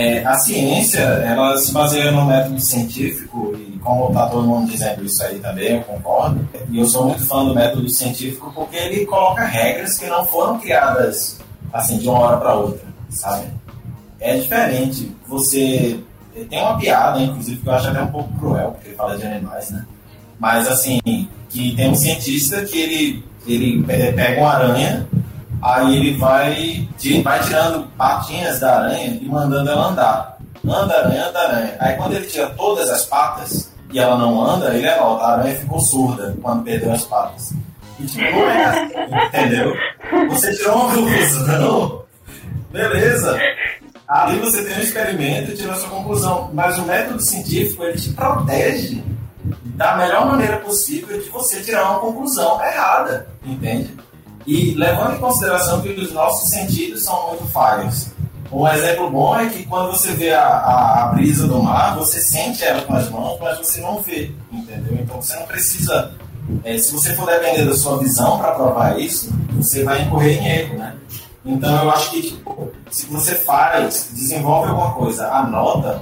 É, a ciência, ela se baseia no método científico, e como tá todo mundo dizendo isso aí também, eu concordo. E eu sou muito fã do método científico porque ele coloca regras que não foram criadas, assim, de uma hora para outra, sabe? É diferente. Você tem uma piada, inclusive, que eu acho até um pouco cruel, porque fala de animais, né? Mas, assim, que tem um cientista que ele, ele pe- pega uma aranha, aí ele vai, vai tirando patinhas da aranha e mandando ela andar. Anda, aranha, anda, aranha. Aí, quando ele tira todas as patas e ela não anda, ele anota, a aranha ficou surda quando perdeu as patas. E, tipo, não é assim, entendeu? Você tirou uma conclusão, beleza. Ali você tem um experimento e tirou sua conclusão. Mas o método científico, ele te protege da melhor maneira possível de você tirar uma conclusão errada, entende? E levando em consideração que os nossos sentidos são muito falhos. Um exemplo bom é que quando você vê a, a, a brisa do mar, você sente ela com as mãos, mas você não vê, entendeu? Então você não precisa. é, se você for depender da sua visão para provar isso, você vai incorrer em erro, né? Então eu acho que tipo, se você faz, desenvolve alguma coisa, anota,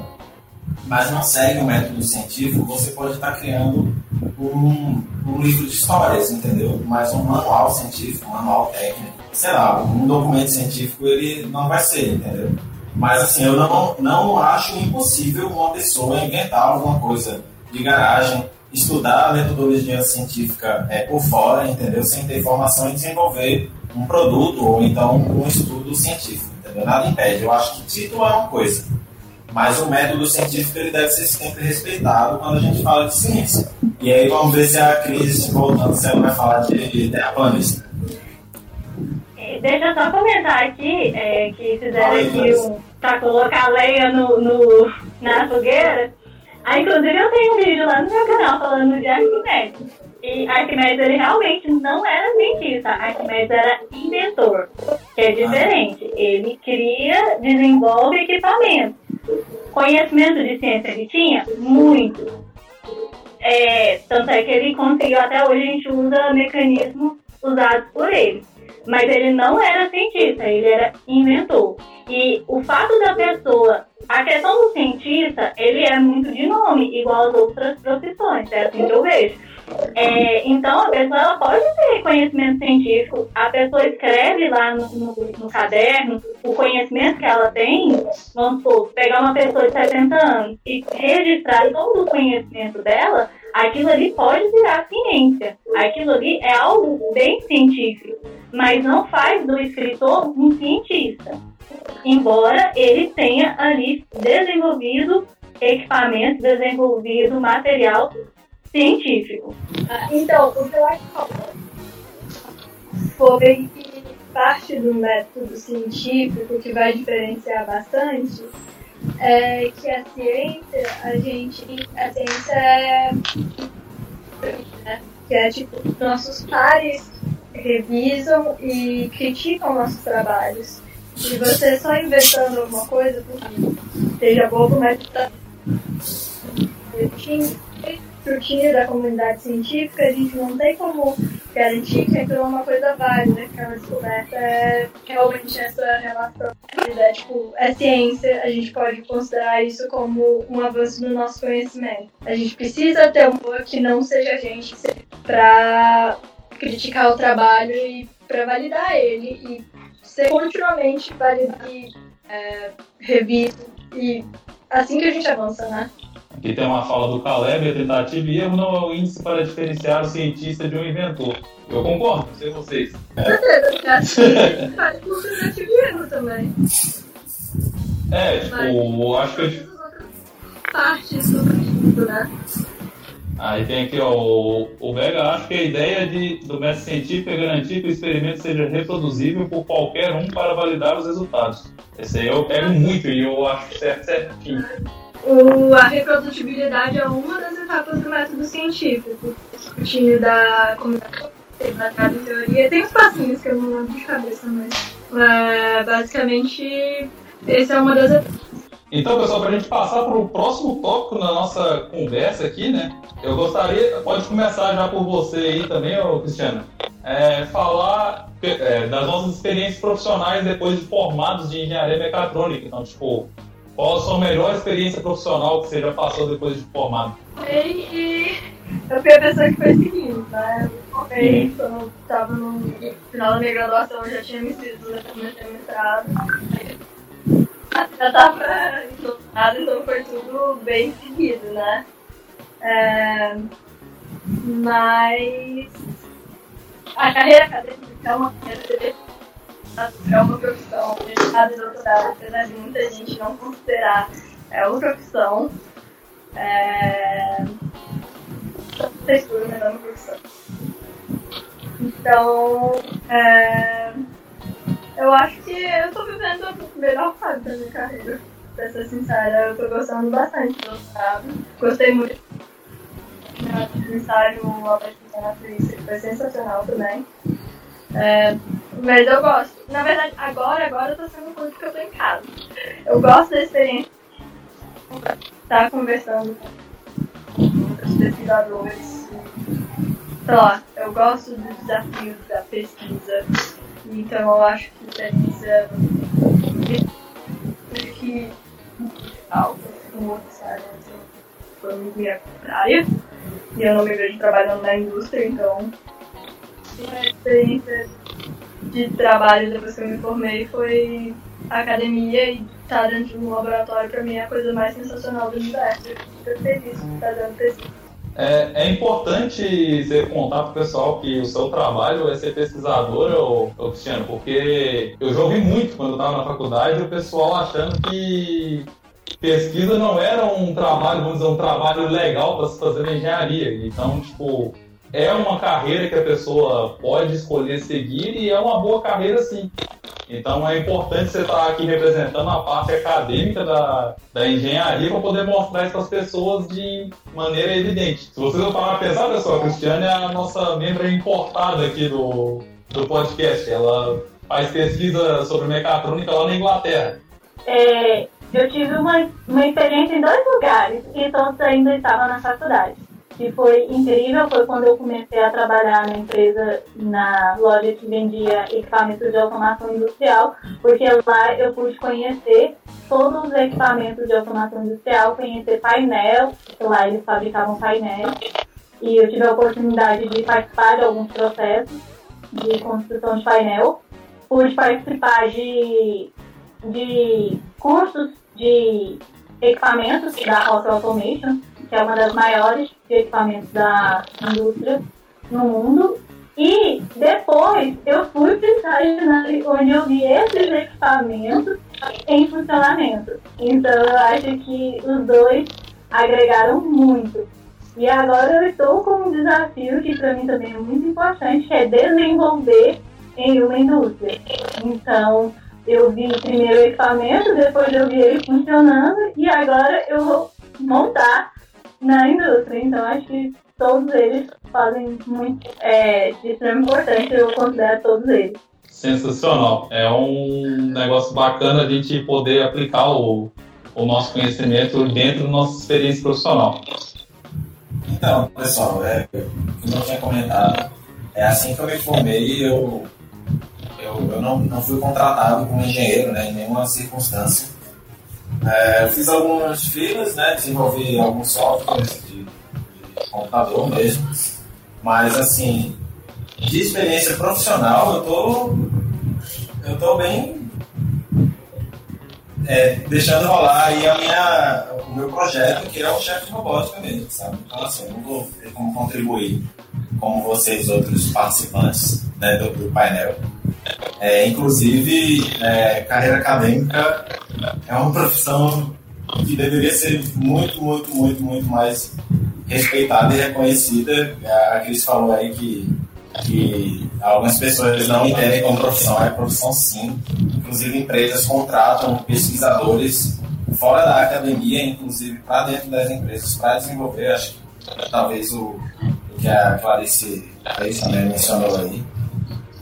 mas não segue o método científico, você pode estar criando um, um livro de histórias, entendeu? Mas um manual científico, um manual técnico, sei lá, um documento científico ele não vai ser, entendeu? Mas assim, eu não, não acho impossível uma pessoa inventar alguma coisa de garagem, estudar a metodologia científica é, por fora, entendeu? Sem ter formação e desenvolver um produto ou então um estudo científico, entendeu? Nada impede. Eu acho que título é uma coisa, mas o método científico ele deve ser sempre respeitado quando a gente fala de ciência. E aí vamos ver se a Cris, voltando, se ela vai falar de terraplanista. E Deixa eu só comentar aqui, é, que fizeram aí, aqui um, pra colocar lenha no, no, na fogueira. Ah, inclusive eu tenho um vídeo lá no meu canal falando de Arquimedes. E Arquimedes ele realmente não era cientista, Arquimedes era inventor, que é diferente. Ele cria, desenvolve equipamentos. Conhecimento de ciência ele tinha? Muito. É, tanto é que ele conseguiu, até hoje a gente usa mecanismos usados por ele. Mas ele não era cientista, ele era inventor. E o fato da pessoa. A questão do cientista, ele é muito de nome, igual às outras profissões, é assim que eu vejo. É, então a pessoa pode ter conhecimento científico, a pessoa escreve lá no, no, no caderno o conhecimento que ela tem, vamos supor, pegar uma pessoa de 70 anos e registrar todo o conhecimento dela, aquilo ali pode virar ciência. Aquilo ali é algo bem científico, mas não faz do escritor um cientista. Embora ele tenha ali desenvolvido equipamento, desenvolvido material científico. Ah, Então, o que eu acho foi que parte do método científico que vai diferenciar bastante é que a ciência, a gente, a ciência é, né, que é tipo, nossos pares revisam e criticam nossos trabalhos. E você só inventando alguma coisa, seja bobo, mas tá escrutínio da comunidade científica, a gente não tem como garantir que aquilo é uma coisa válida, que aquela descoberta é realmente essa relação. É, tipo, é ciência, a gente pode considerar isso como um avanço no nosso conhecimento. A gente precisa ter pouco que não seja a gente para criticar o trabalho e para validar ele e ser continuamente validado e é, revisto e assim que a gente avança, né? Aqui tem uma fala do Caleb, a tentativa e erro não é o índice para diferenciar o cientista de um inventor. Eu concordo, não sei vocês. Com certeza, faz por tentativa e erro também. É, tipo, Mas, acho que eu, partes do estudo, né? Aí tem aqui, ó, o, o Vega acha que a ideia de, do método científico é garantir que o experimento seja reproduzível por qualquer um para validar os resultados. Esse aí eu pego muito e eu acho certo certinho. O, a reprodutibilidade é uma das etapas do método científico. Escrutínio da comunidade teoria. Tem uns passinhos que eu não lembro de cabeça, mas é, basicamente essa é uma das etapas. Então, pessoal, para a gente passar para o próximo tópico na nossa conversa aqui, né? Eu gostaria, pode começar já por você aí também, ô Cristiano, é, falar é, das nossas experiências profissionais depois de formados de engenharia mecatrônica. Então, tipo, qual a sua melhor experiência profissional que você já passou depois de formado? E eu fui a pessoa que foi seguindo, né? Eu formei, quando eu estava no final da minha graduação, eu já tinha me no comecei mestrado. Já estava entrosada, então foi tudo bem seguido, né? É, mas a carreira acadêmica é uma carreira é uma profissão, mestrado e doutorado, apesar de muita gente não considerar, é uma profissão. É... Textura, mas é uma profissão. Então, é... eu acho que eu estou vivendo a melhor fase da minha carreira. Pra ser sincera, eu estou gostando bastante do doutorado. Gostei muito do ensaio, a pesquisa na Suíça, que foi sensacional também. É, mas eu gosto. Na verdade, agora, agora eu tô sendo muito porque eu tô em casa. Eu gosto da experiência de estar conversando com outros pesquisadores. Sei lá, eu gosto dos desafios da pesquisa. Então eu acho que experiência que alta com outras áreas foi minha praia. E eu não me vejo trabalhando na indústria, então a experiência de trabalho depois que eu me formei foi academia e estar dentro de um laboratório pra mim é a coisa mais sensacional do universo. Eu fico fazendo pesquisa. É, é importante você contar pro pessoal que o seu trabalho é ser pesquisadora, ô, ô Cristiano, porque eu já ouvi muito quando eu estava na faculdade o pessoal achando que pesquisa não era um trabalho, vamos dizer, um trabalho legal para se fazer na engenharia. Então, tipo, é uma carreira que a pessoa pode escolher seguir e é uma boa carreira sim. Então é importante você estar aqui representando a parte acadêmica da, da engenharia para poder mostrar isso para as pessoas de maneira evidente. Se vocês não parar a pensar, pessoal, a Cristiane é a nossa membro importada aqui do, do podcast. Ela faz pesquisa sobre mecatrônica lá na Inglaterra. É, eu tive uma, uma experiência em dois lugares e todos ainda estavam na faculdade que foi incrível foi quando eu comecei a trabalhar na empresa, na loja que vendia equipamentos de automação industrial, porque lá eu pude conhecer todos os equipamentos de automação industrial, conhecer painel, lá eles fabricavam painel, e eu tive a oportunidade de participar de alguns processos de construção de painel. Pude participar de, de cursos de equipamentos da Auto Automation, que é uma das maiores de equipamentos da indústria no mundo. E depois eu fui para o estágio onde eu vi esses equipamentos em funcionamento. Então eu acho que os dois agregaram muito. E agora eu estou com um desafio que para mim também é muito importante, que é desenvolver em uma indústria. Então, eu vi primeiro o equipamento, depois eu vi ele funcionando e agora eu vou montar na indústria. Então acho que todos eles fazem muito, é, de extrema importância, eu considero todos eles. Sensacional. É um negócio bacana a gente poder aplicar o, o nosso conhecimento dentro da nossa experiência profissional. Então, pessoal, é, como eu tinha comentado, é assim que eu me formei, eu, eu, eu não, não fui contratado como engenheiro né, em nenhuma circunstância. É, eu fiz algumas filas, né, desenvolvi alguns softwares de, de computador mesmo, mas assim, de experiência profissional, eu tô, eu tô bem é, deixando rolar aí a minha, o meu projeto, que é o chefe robótica mesmo, sabe? Então, assim, eu não vou ter como contribuir como vocês, outros participantes né, do, do, painel. É, inclusive, é, carreira acadêmica é uma profissão que deveria ser muito, muito, muito, muito mais respeitada e reconhecida. A Cris falou aí que, que algumas pessoas não entendem como profissão, é profissão sim. Inclusive, empresas contratam pesquisadores fora da academia, inclusive para dentro das empresas, para desenvolver, acho que talvez o, que a Clarice também mencionou aí.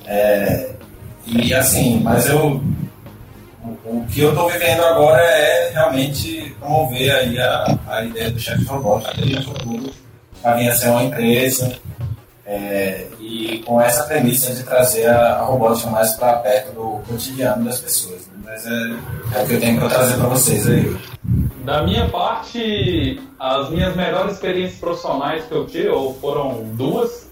É, e assim, mas eu o, que eu estou vivendo agora é realmente promover aí a, a ideia do chefe robótico no futuro para vir a ser uma empresa é, e com essa premissa de trazer a, a robótica mais para perto do cotidiano das pessoas. Né? Mas é, é o que eu tenho para trazer para vocês aí. Da minha parte, as minhas melhores experiências profissionais que eu tive foram duas.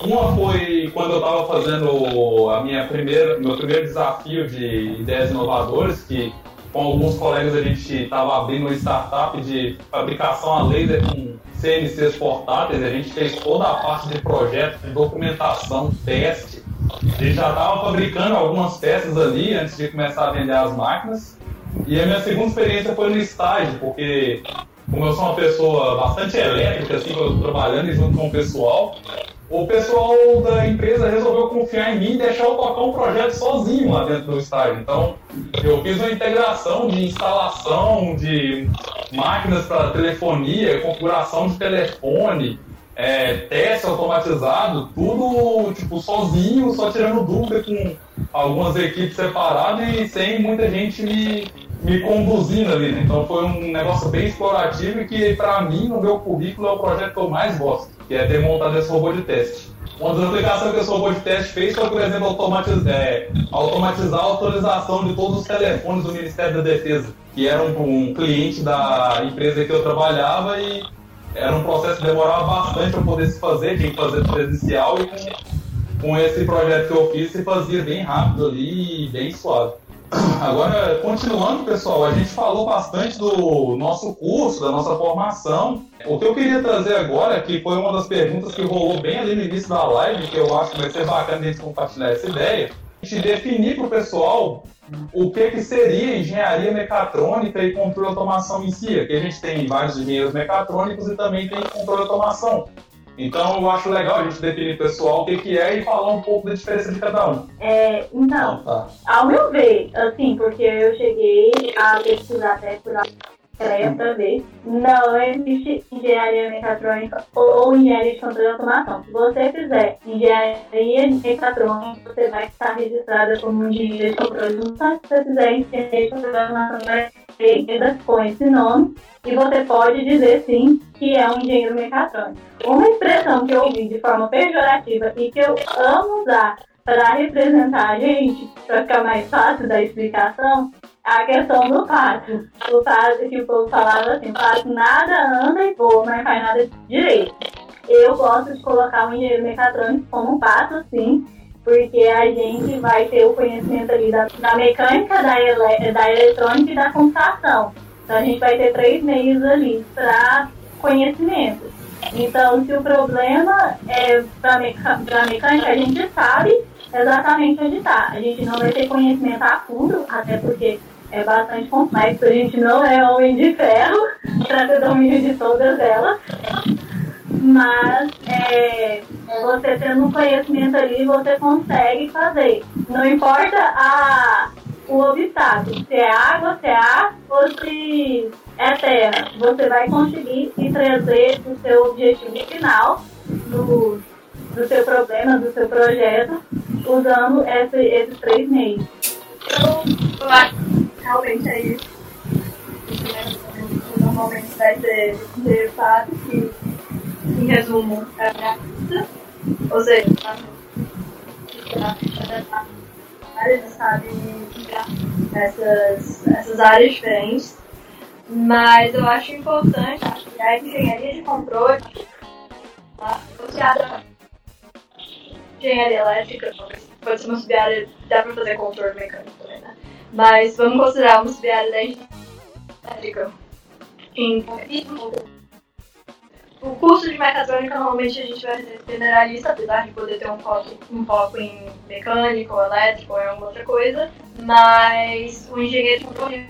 Uma foi quando eu estava fazendo a minha primeira, meu primeiro desafio de ideias inovadoras, que com alguns colegas a gente estava abrindo uma startup de fabricação a laser com CNCs portáteis. A gente fez toda a parte de projeto, de documentação, teste. A gente já estava fabricando algumas peças ali antes de começar a vender as máquinas. E a minha segunda experiência foi no estágio, porque como eu sou uma pessoa bastante elétrica, assim, eu trabalhando junto com o pessoal, o pessoal da empresa resolveu confiar em mim e deixar eu tocar um projeto sozinho lá dentro do estágio. Então, eu fiz uma integração de instalação de máquinas para telefonia, configuração de telefone, é, teste automatizado, tudo tipo sozinho, só tirando dúvida com algumas equipes separadas e sem muita gente me me conduzindo ali, né? Então foi um negócio bem explorativo e que, para mim, no meu currículo, é o projeto que eu mais gosto, que é ter montado esse robô de teste. Uma das aplicações que esse robô de teste fez foi, por exemplo, automatizar, é, automatizar a autorização de todos os telefones do Ministério da Defesa, que eram um cliente da empresa que eu trabalhava e era um processo que demorava bastante para poder se fazer, tinha que fazer presencial e com, com esse projeto que eu fiz se fazia bem rápido ali e bem suave. Agora, continuando, pessoal, a gente falou bastante do nosso curso, da nossa formação. O que eu queria trazer agora, que foi uma das perguntas que rolou bem ali no início da live, que eu acho que vai ser bacana a gente compartilhar essa ideia, a gente definir para o pessoal o que, que seria engenharia mecatrônica e controle automação em si. Aqui a gente tem vários engenheiros mecatrônicos e também tem controle automação. Então eu acho legal a gente definir pessoal o que, que é e falar um pouco da diferença de cada um. É, então, tá. ao meu ver, assim, porque eu cheguei a pesquisar até por para ver, não existe engenharia mecatrônica ou engenharia de controle de automação. Se você fizer engenharia mecatrônica, você vai estar registrada como engenheiro de controle de automação. Se você fizer engenharia de controle de automação, vai ter com esse nome e você pode dizer sim que é um engenheiro mecatrônico. Uma expressão que eu ouvi de forma pejorativa e que eu amo usar para representar a gente, para ficar mais fácil da explicação, é a questão do pato. O pato que o povo falava assim, pato nada anda e voa, mas faz nada direito. Eu gosto de colocar o engenheiro mecatrônico como pato, sim, porque a gente vai ter o conhecimento ali da, da mecânica, da, ele, da eletrônica e da computação. Então a gente vai ter três meios ali para conhecimento. Então, se o problema é para meca mecânica, a gente sabe exatamente onde está. A gente não vai ter conhecimento a fundo, até porque é bastante complexo, a gente não é homem de ferro para ter domínio de todas elas. Mas é, você tendo um conhecimento ali, você consegue fazer. Não importa a o obstáculo, se é água, se é ar ou se é terra, você vai conseguir se trazer o seu objetivo final do, do seu problema, do seu projeto, usando esse, esses três meios. Então, eu acho realmente é isso. Normalmente vai ser de fato que, em resumo, é a prática. Ou seja, áreas, sabe, essas, essas áreas diferentes. Mas eu acho importante que a engenharia de controle tá, engenharia elétrica, pode ser uma sub-área, dá para fazer controle mecânico também, né? Mas vamos considerar uma sub-área da elétrica. Então, o curso de mecatrônica normalmente a gente vai ser generalista, apesar de poder ter um foco, um foco em mecânico, ou elétrico ou em alguma outra coisa, mas o engenheiro de controle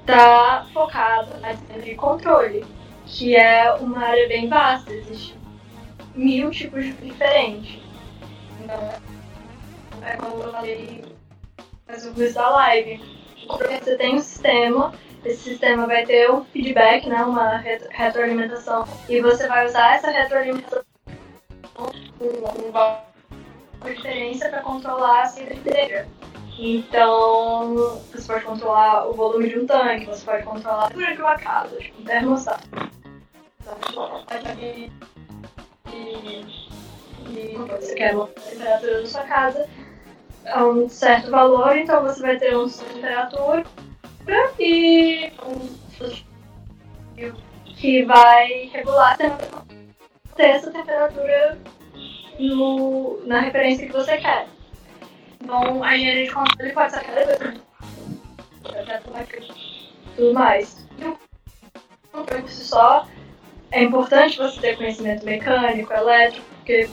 estar focado na área de controle, que é uma área bem vasta, existe mil tipos diferentes. Então, é como eu falei mas o quiz da live. Você tem um sistema esse sistema vai ter um feedback, né, uma retroalimentação, e você vai usar essa retroalimentação com uma diferença para controlar a saída de trigger. Então, você pode controlar o volume de um tanque, você pode controlar a temperatura de uma casa, tipo um termostato. Então, e, e, e você quer a temperatura da sua casa a um certo valor, então você vai ter uma temperatura e que vai regular ter essa temperatura no, na referência que você quer. Então, a engenharia de controle pode ser cada coisa. Tudo mais. Então, por si só, é importante você ter conhecimento mecânico, elétrico, porque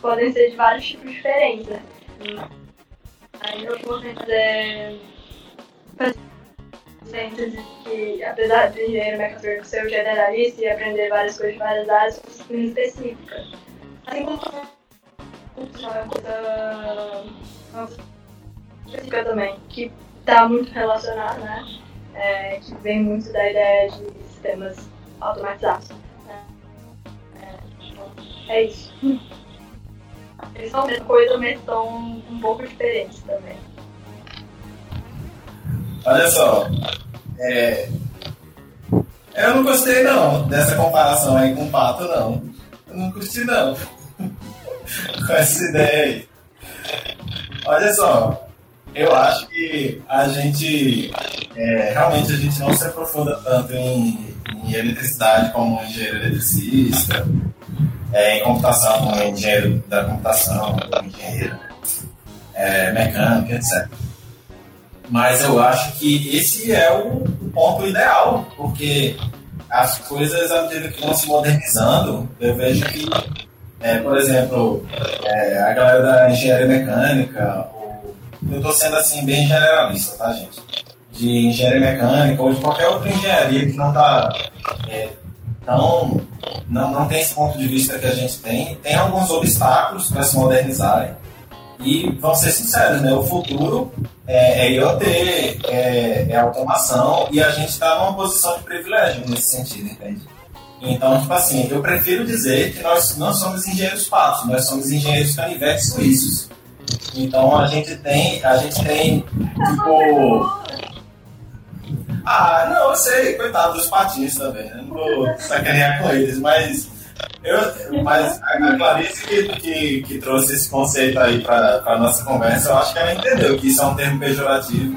podem ser de vários tipos diferentes, né? Aí eu vou fazer síntese que, apesar de engenheiro mecatrônico ser generalista e aprender várias coisas de várias áreas, são disciplinas específicas. Assim como é uma coisa, uma coisa específica também, que está muito relacionada, né? É, que vem muito da ideia de sistemas automatizados. Né? É, então, é isso. Eles são a mesma coisa, mas são um pouco diferentes também. Olha só, é, eu não gostei não dessa comparação aí com o pato não. Eu não curti não. [laughs] com essa ideia aí. Olha só, eu acho que a gente é, realmente a gente não se aprofunda tanto em, em eletricidade como engenheiro eletricista, é, em computação como engenheiro da computação, engenheiro é, mecânico, etc. Mas eu acho que esse é o ponto ideal, porque as coisas, à medida que vão se modernizando, eu vejo que, é, por exemplo, é, a galera da engenharia mecânica, ou, eu estou sendo assim bem generalista, tá, gente? De engenharia mecânica ou de qualquer outra engenharia que não está é, tão. Não, não tem esse ponto de vista que a gente tem, tem alguns obstáculos para se modernizarem. E vamos ser sinceros, né? O futuro é, é IoT, é, é, automação, e a gente está numa posição de privilégio nesse sentido, entende? Então, tipo assim, eu prefiro dizer que nós não somos engenheiros patos, nós somos engenheiros canivetes suíços. Então a gente tem, a gente tem, tipo. Ah, não, eu sei, coitado dos patinhos também, né? Não vou sacanear com eles, mas eu, mas a Clarice que, que, que, trouxe esse conceito aí para a nossa conversa, eu acho que ela entendeu que isso é um termo pejorativo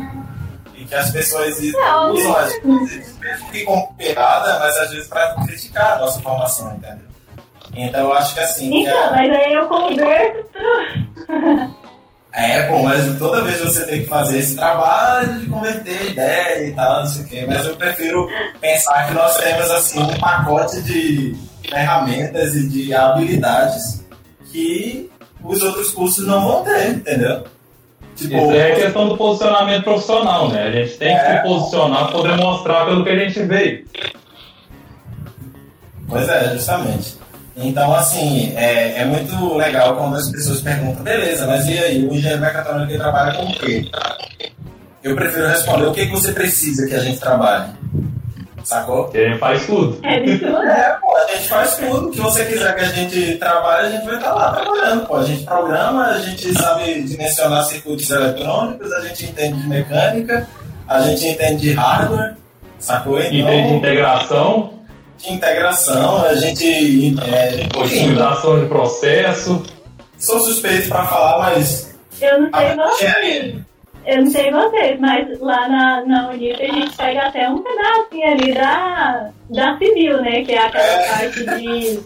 e que as pessoas não, usam às vezes mesmo que como piada, mas às vezes para criticar a nossa formação, entendeu? Então eu acho que assim. Então, é... mas aí eu converso. É, bom, mas toda vez você tem que fazer esse trabalho de converter ideia e tal, não sei o quê. Mas eu prefiro pensar que nós temos assim um pacote de ferramentas e de habilidades que os outros cursos não vão ter, entendeu? Tipo, Isso é questão do posicionamento profissional, né? A gente tem é... que se posicionar para poder mostrar pelo que a gente veio. Pois é, justamente. Então, assim, é, é muito legal quando as pessoas perguntam, beleza, mas e aí, o engenheiro mecatrônico trabalha com o quê? eu prefiro responder o que, que você precisa que a gente trabalhe. Sacou? Que a gente faz tudo. É de tudo. É, pô, a gente faz tudo. O que você quiser que a gente trabalhe, a gente vai estar lá trabalhando, pô. A gente programa, a gente sabe dimensionar circuitos eletrônicos, a gente entende de mecânica, a gente entende de hardware, sacou? Então, Entende de integração, de integração, a gente. É, otimização de processo. sou suspeito para falar, mas. Eu não sei a vocês. engenharia- Eu não sei vocês, mas lá na, na Unip a gente pega até um pedacinho ali da, da civil, né? Que é aquela parte de,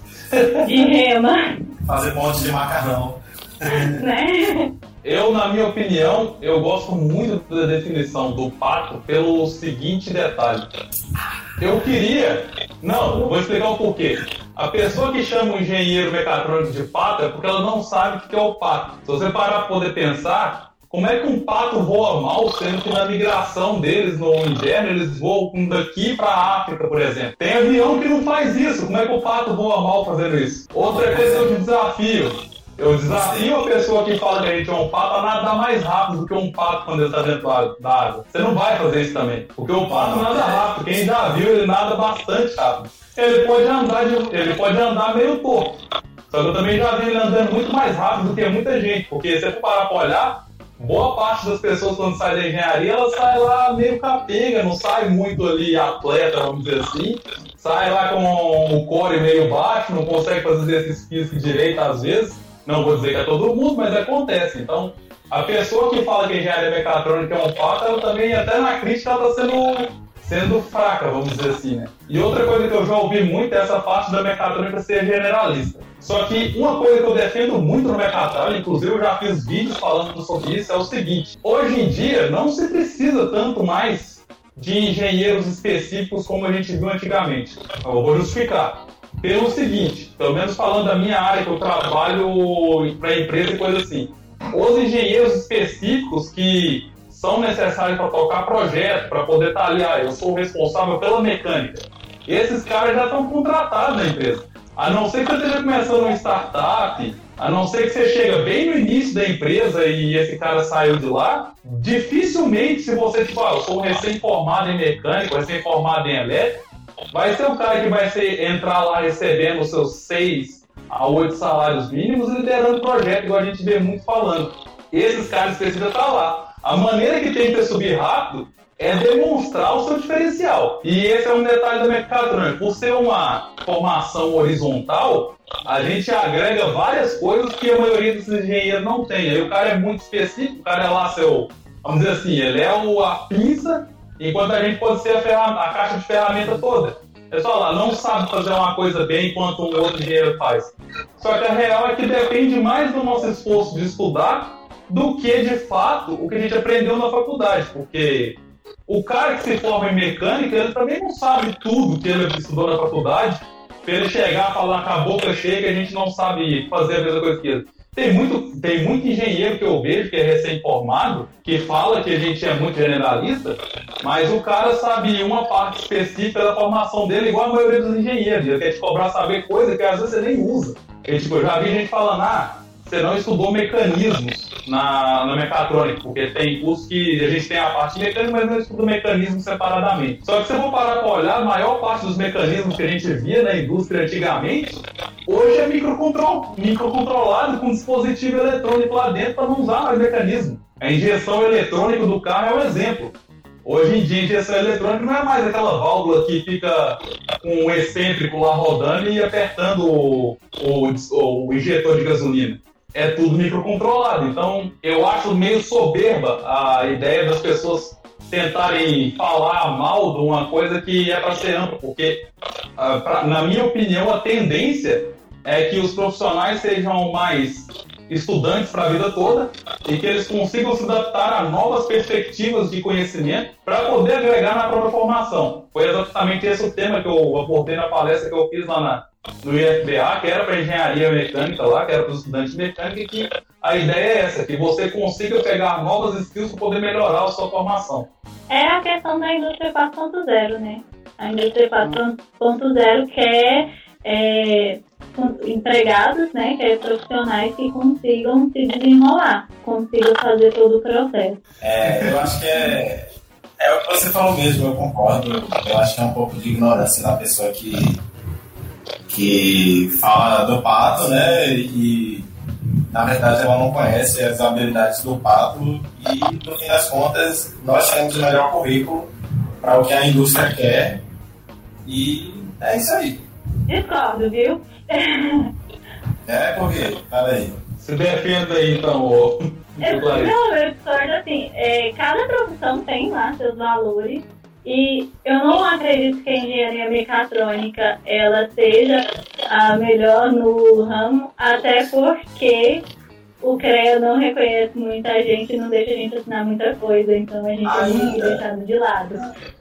de rema, fazer ponte de macarrão. né? Eu, na minha opinião, eu gosto muito da definição do pato pelo seguinte detalhe. Eu queria. Não, eu vou explicar o porquê. A pessoa que chama o engenheiro mecatrônico de pato é porque ela não sabe o que é o pato. Se você parar para poder pensar, como é que um pato voa mal, sendo que na migração deles no inverno eles voam daqui para a África, por exemplo? Tem avião que não faz isso. Como é que o pato voa mal fazendo isso? Outra coisa que eu te desafio. Eu desafio a pessoa que fala que a gente é um pato a nadar mais rápido do que um pato quando ele está dentro da- água. Você não vai fazer isso também. Porque o pato nada rápido. Quem já viu, ele nada bastante rápido. Ele pode andar, de- ele pode andar meio torto. Só que eu também já vi ele andando muito mais rápido do que muita gente. Porque se você for parar pra olhar, boa parte das pessoas quando sai da engenharia, ela sai lá meio capenga, não sai muito ali atleta, vamos dizer assim. Sai lá com o core meio baixo, não consegue fazer exercício físico direito às vezes. Não vou dizer que é todo mundo, mas acontece. Então, a pessoa que fala que engenharia mecatrônica é um pato, ela também, até na crítica, ela está sendo, sendo fraca, vamos dizer assim, né? E outra coisa que eu já ouvi muito é essa parte da mecatrônica ser generalista. Só que uma coisa que eu defendo muito no mecatrônica, inclusive eu já fiz vídeos falando sobre isso, é o seguinte: hoje em dia não se precisa tanto mais de engenheiros específicos como a gente viu antigamente. Eu vou justificar. Pelo seguinte, pelo menos falando da minha área que eu trabalho para empresa e coisa assim. Os engenheiros específicos que são necessários para tocar projeto, para poder estar ali, ah, eu sou responsável pela mecânica. Esses caras já estão contratados na empresa. A não ser que você esteja começando uma startup, a não ser que você chega bem no início da empresa e esse cara saiu de lá, dificilmente se você, tipo, ah, eu sou recém-formado em mecânico, recém-formado em elétrico, vai ser o cara que vai ser, entrar lá recebendo os seus seis a oito salários mínimos e liderando projeto, igual a gente vê muito falando. Esses caras precisam estar lá. A maneira que tem para subir rápido é demonstrar o seu diferencial. E esse é um detalhe da mecatrônica. Por ser uma formação horizontal, a gente agrega várias coisas que a maioria desses engenheiros não tem. Aí o cara é muito específico, o cara é lá seu, vamos dizer assim, ele é o, a pinça, enquanto a gente pode ser a, a caixa de ferramenta toda. É só lá, não sabe fazer uma coisa bem enquanto um outro engenheiro faz. Só que a real é que depende mais do nosso esforço de estudar do que, de fato, o que a gente aprendeu na faculdade. Porque o cara que se forma em mecânica, ele também não sabe tudo que ele estudou na faculdade, pra ele chegar e falar com a boca cheia que a gente não sabe fazer a mesma coisa que ele. Tem muito, tem muito engenheiro que eu vejo que é recém-formado, que fala que a gente é muito generalista, mas o cara sabe uma parte específica da formação dele, igual a maioria dos engenheiros. Ele quer te cobrar saber coisa que às vezes você nem usa. E, tipo, eu já vi gente falando, ah, você não estudou mecanismos na, na mecatrônica, porque tem curso que a gente tem a parte mecânica, mas não estuda mecanismos separadamente. Só que se eu for parar para olhar, a maior parte dos mecanismos que a gente via na indústria antigamente, hoje é microcontrol, microcontrolado com dispositivo eletrônico lá dentro para não usar mais mecanismo. A injeção eletrônica do carro é um exemplo. Hoje em dia, a injeção eletrônica não é mais aquela válvula que fica com um excêntrico lá rodando e apertando o, o, o injetor de gasolina. É tudo microcontrolado. Então, eu acho meio soberba a ideia das pessoas tentarem falar mal de uma coisa que é para ser ampla, porque, ah, na minha opinião, a tendência é que os profissionais sejam mais estudantes para a vida toda e que eles consigam se adaptar a novas perspectivas de conhecimento para poder agregar na própria formação. Foi exatamente esse o tema que eu abordei na palestra que eu fiz lá na, no IFBA, que era para engenharia mecânica lá, que era para os estudantes de mecânica, e que a ideia é essa, que você consiga pegar novas skills para poder melhorar a sua formação. É a questão da indústria 4.0, né? A indústria 4.0 quer é, empregados, né, que é profissionais que consigam se desenrolar, consigam fazer todo o processo. É, eu acho que é. É o que você falou mesmo, eu concordo. Eu acho que é um pouco de ignorância da pessoa que, que fala do pato, né? E na verdade ela não conhece as habilidades do pato e no fim das contas nós temos o melhor currículo para o que a indústria quer e é isso aí. Discordo, viu? [laughs] É porque, peraí. Se defenda aí então, ô. Eu, não, eu discordo assim, é, cada profissão tem lá seus valores e eu não acredito que a engenharia mecatrônica ela seja a melhor no ramo, até porque o CREA não reconhece muita gente e não deixa a gente assinar muita coisa, então a gente é muito Ainda. deixado de lado.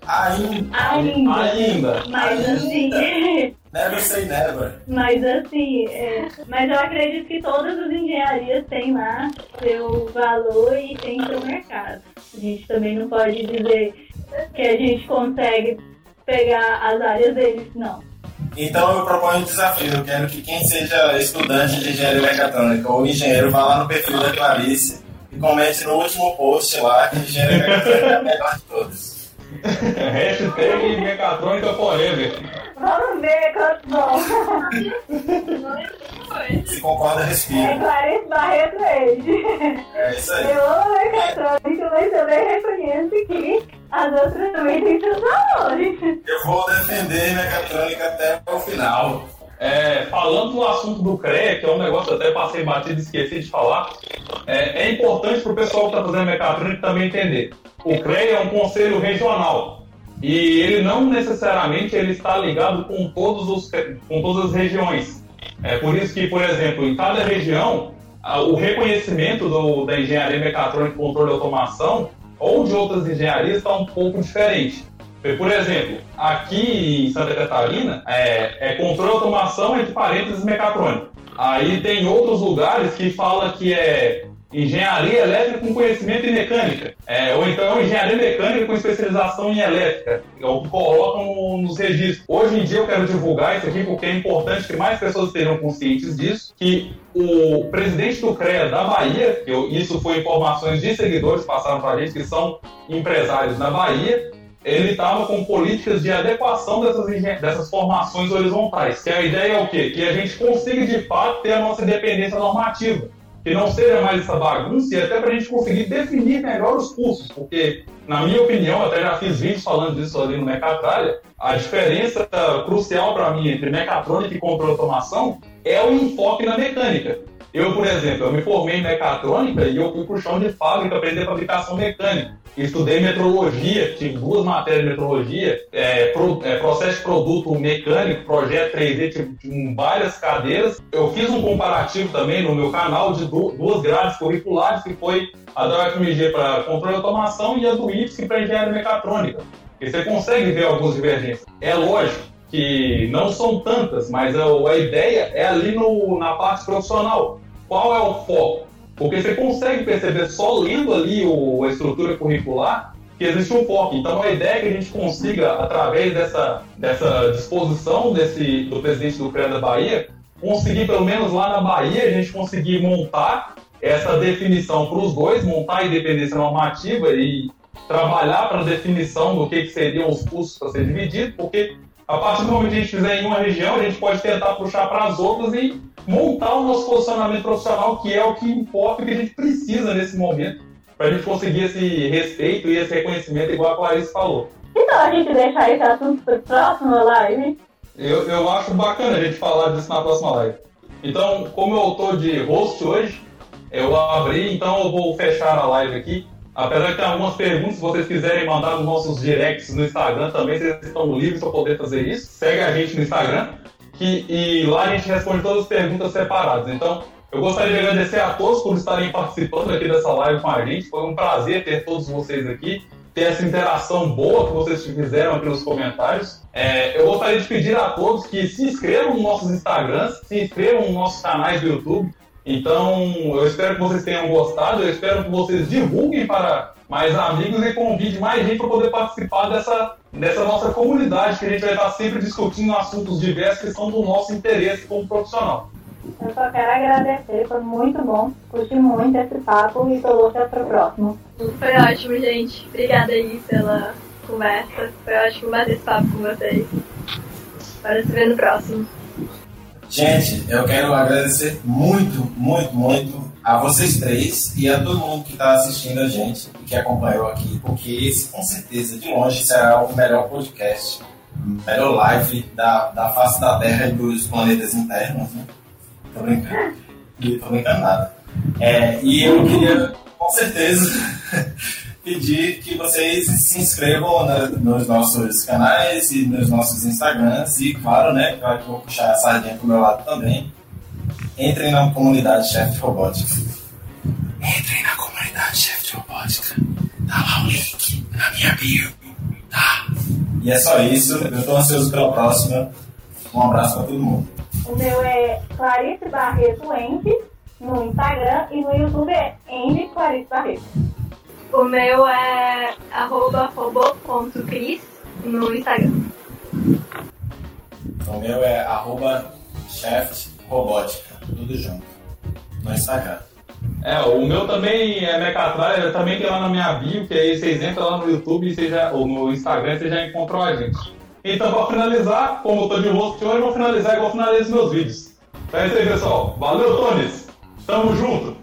Ainda. Ainda. Ainda. Mas assim, [laughs] Never say never. Mas assim, é, mas eu acredito que todas as engenharias têm lá seu valor e tem seu mercado. A gente também não pode dizer que a gente consegue pegar as áreas deles, não. Então eu proponho um desafio. Eu quero que quem seja estudante de engenharia mecatrônica ou engenheiro vá lá no perfil da Clarice e comente no último post lá que engenharia mecatrônica é a melhor de todos. [laughs] Hashtag mecatrônica forever. Vamos ver quanto bom. Se concorda, É respira. Clarice Barreto Reis. É isso aí. Eu amo mecatrônica, mas também reconheço que as outras também têm seus valores. Eu vou defender mecatrônica até o final. É, falando do assunto do CREA, que é um negócio que eu até passei batido e esqueci de falar, é, é importante para o pessoal que está fazendo mecatrônica também entender. O CREA é um conselho regional e ele não necessariamente ele está ligado com, todos os, com todas as regiões. É por isso que, por exemplo, em cada região, o reconhecimento do- da engenharia mecatrônica, controle e automação ou de outras engenharias está um pouco diferente. Por exemplo, aqui em Santa Catarina, é, é controle e automação entre parênteses mecatrônico. Aí tem outros lugares que fala que é engenharia elétrica com conhecimento em mecânica. É, ou então engenharia mecânica com especialização em elétrica. É o que colocam no- nos registros. Hoje em dia eu quero divulgar isso aqui porque é importante que mais pessoas estejam conscientes disso, que o presidente do CREA da Bahia, eu- isso foi informações de seguidores que passaram para a gente, que são empresários na Bahia, ele estava com políticas de adequação dessas, dessas formações horizontais. Que a ideia é o quê? Que a gente consiga, de fato, ter a nossa independência normativa. Que não seja mais essa bagunça e até para a gente conseguir definir melhor os cursos. Porque, na minha opinião, até já fiz vídeos falando disso ali no Mecatralha, a diferença crucial para mim entre mecatrônica e controle automação é o enfoque na mecânica. Eu, por exemplo, eu me formei em mecatrônica e eu fui para o chão de fábrica aprender fabricação mecânica. Estudei metrologia, tive duas matérias de metrologia, é, pro- é, processo de produto mecânico, projeto 3D, tive, tive várias cadeiras. Eu fiz um comparativo também no meu canal de du- duas grades curriculares, que foi a da UFMG para controle de automação e a do IFSC para engenharia mecatrônica. E você consegue ver algumas divergências. É lógico que não são tantas, mas a, a ideia é ali no, na parte profissional. Qual é o foco? Porque você consegue perceber só lendo ali o, a estrutura curricular que existe um foco. Então a ideia é que a gente consiga, através dessa, dessa disposição desse, do presidente do CREA da Bahia, conseguir, pelo menos lá na Bahia, a gente conseguir montar essa definição para os dois, montar a independência normativa e trabalhar para a definição do que, que seriam os custos para ser dividido, porque a partir do momento que a gente fizer em uma região, a gente pode tentar puxar para as outras e montar o nosso posicionamento profissional, que é o que importa e que a gente precisa nesse momento, para a gente conseguir esse respeito e esse reconhecimento, igual a Clarice falou. Então a gente deixar esse assunto para próxima live. Eu, eu acho bacana a gente falar disso na próxima live. Então, como eu estou de host hoje, eu abri, então eu vou fechar a live aqui. Apesar de ter algumas perguntas, se vocês quiserem mandar nos nossos directs no Instagram também, vocês estão livres para poder fazer isso. Segue a gente no Instagram que, e lá a gente responde todas as perguntas separadas. Então, eu gostaria de agradecer a todos por estarem participando aqui dessa live com a gente. Foi um prazer ter todos vocês aqui, ter essa interação boa que vocês fizeram aqui nos comentários. É, eu gostaria de pedir a todos que se inscrevam nos nossos Instagrams, se inscrevam nos nossos canais do YouTube. Então, eu espero que vocês tenham gostado, eu espero que vocês divulguem para mais amigos e convide mais gente para poder participar dessa, dessa nossa comunidade, que a gente vai estar sempre discutindo assuntos diversos que são do nosso interesse como profissional. Eu só quero agradecer, foi muito bom, curti muito esse papo e tô louca pro próximo. Foi ótimo, gente. Obrigada aí pela conversa. Foi ótimo bater esse papo com vocês. Para se ver no próximo. Gente, eu quero agradecer muito, muito, muito a vocês três e a todo mundo que está assistindo a gente e que acompanhou aqui, porque esse com certeza de longe será o melhor podcast, o melhor live da, da face da Terra e dos planetas internos, né? Tô brincando. Tô brincando nada. É, e eu queria, com certeza, [laughs] pedir que vocês se inscrevam na- nos nossos canais e nos nossos Instagrams e, claro, né, claro que eu vou puxar a sardinha pro meu lado também. Entrem na comunidade Chefe de Robótica. Entrem na comunidade Chefe de Robótica. Tá lá o link na minha bio. Tá? E é só isso. Eu tô ansioso pela próxima. Um abraço pra todo mundo. O meu é Clarice Barreto Ende no Instagram e no YouTube é Ende Clarice Barreto. O meu é arroba robô.cris no Instagram. O meu é arroba Chef Robótica. Tudo junto. No Instagram. É, o meu também é Mecatraia, eu também tem lá na minha bio, que aí vocês entram lá no YouTube e já, ou no Instagram vocês já encontram a gente. Então, pra finalizar, como eu tô de host hoje, eu vou finalizar igual eu finalizo meus vídeos. Então é isso aí, pessoal. Valeu, Tones! Tamo junto!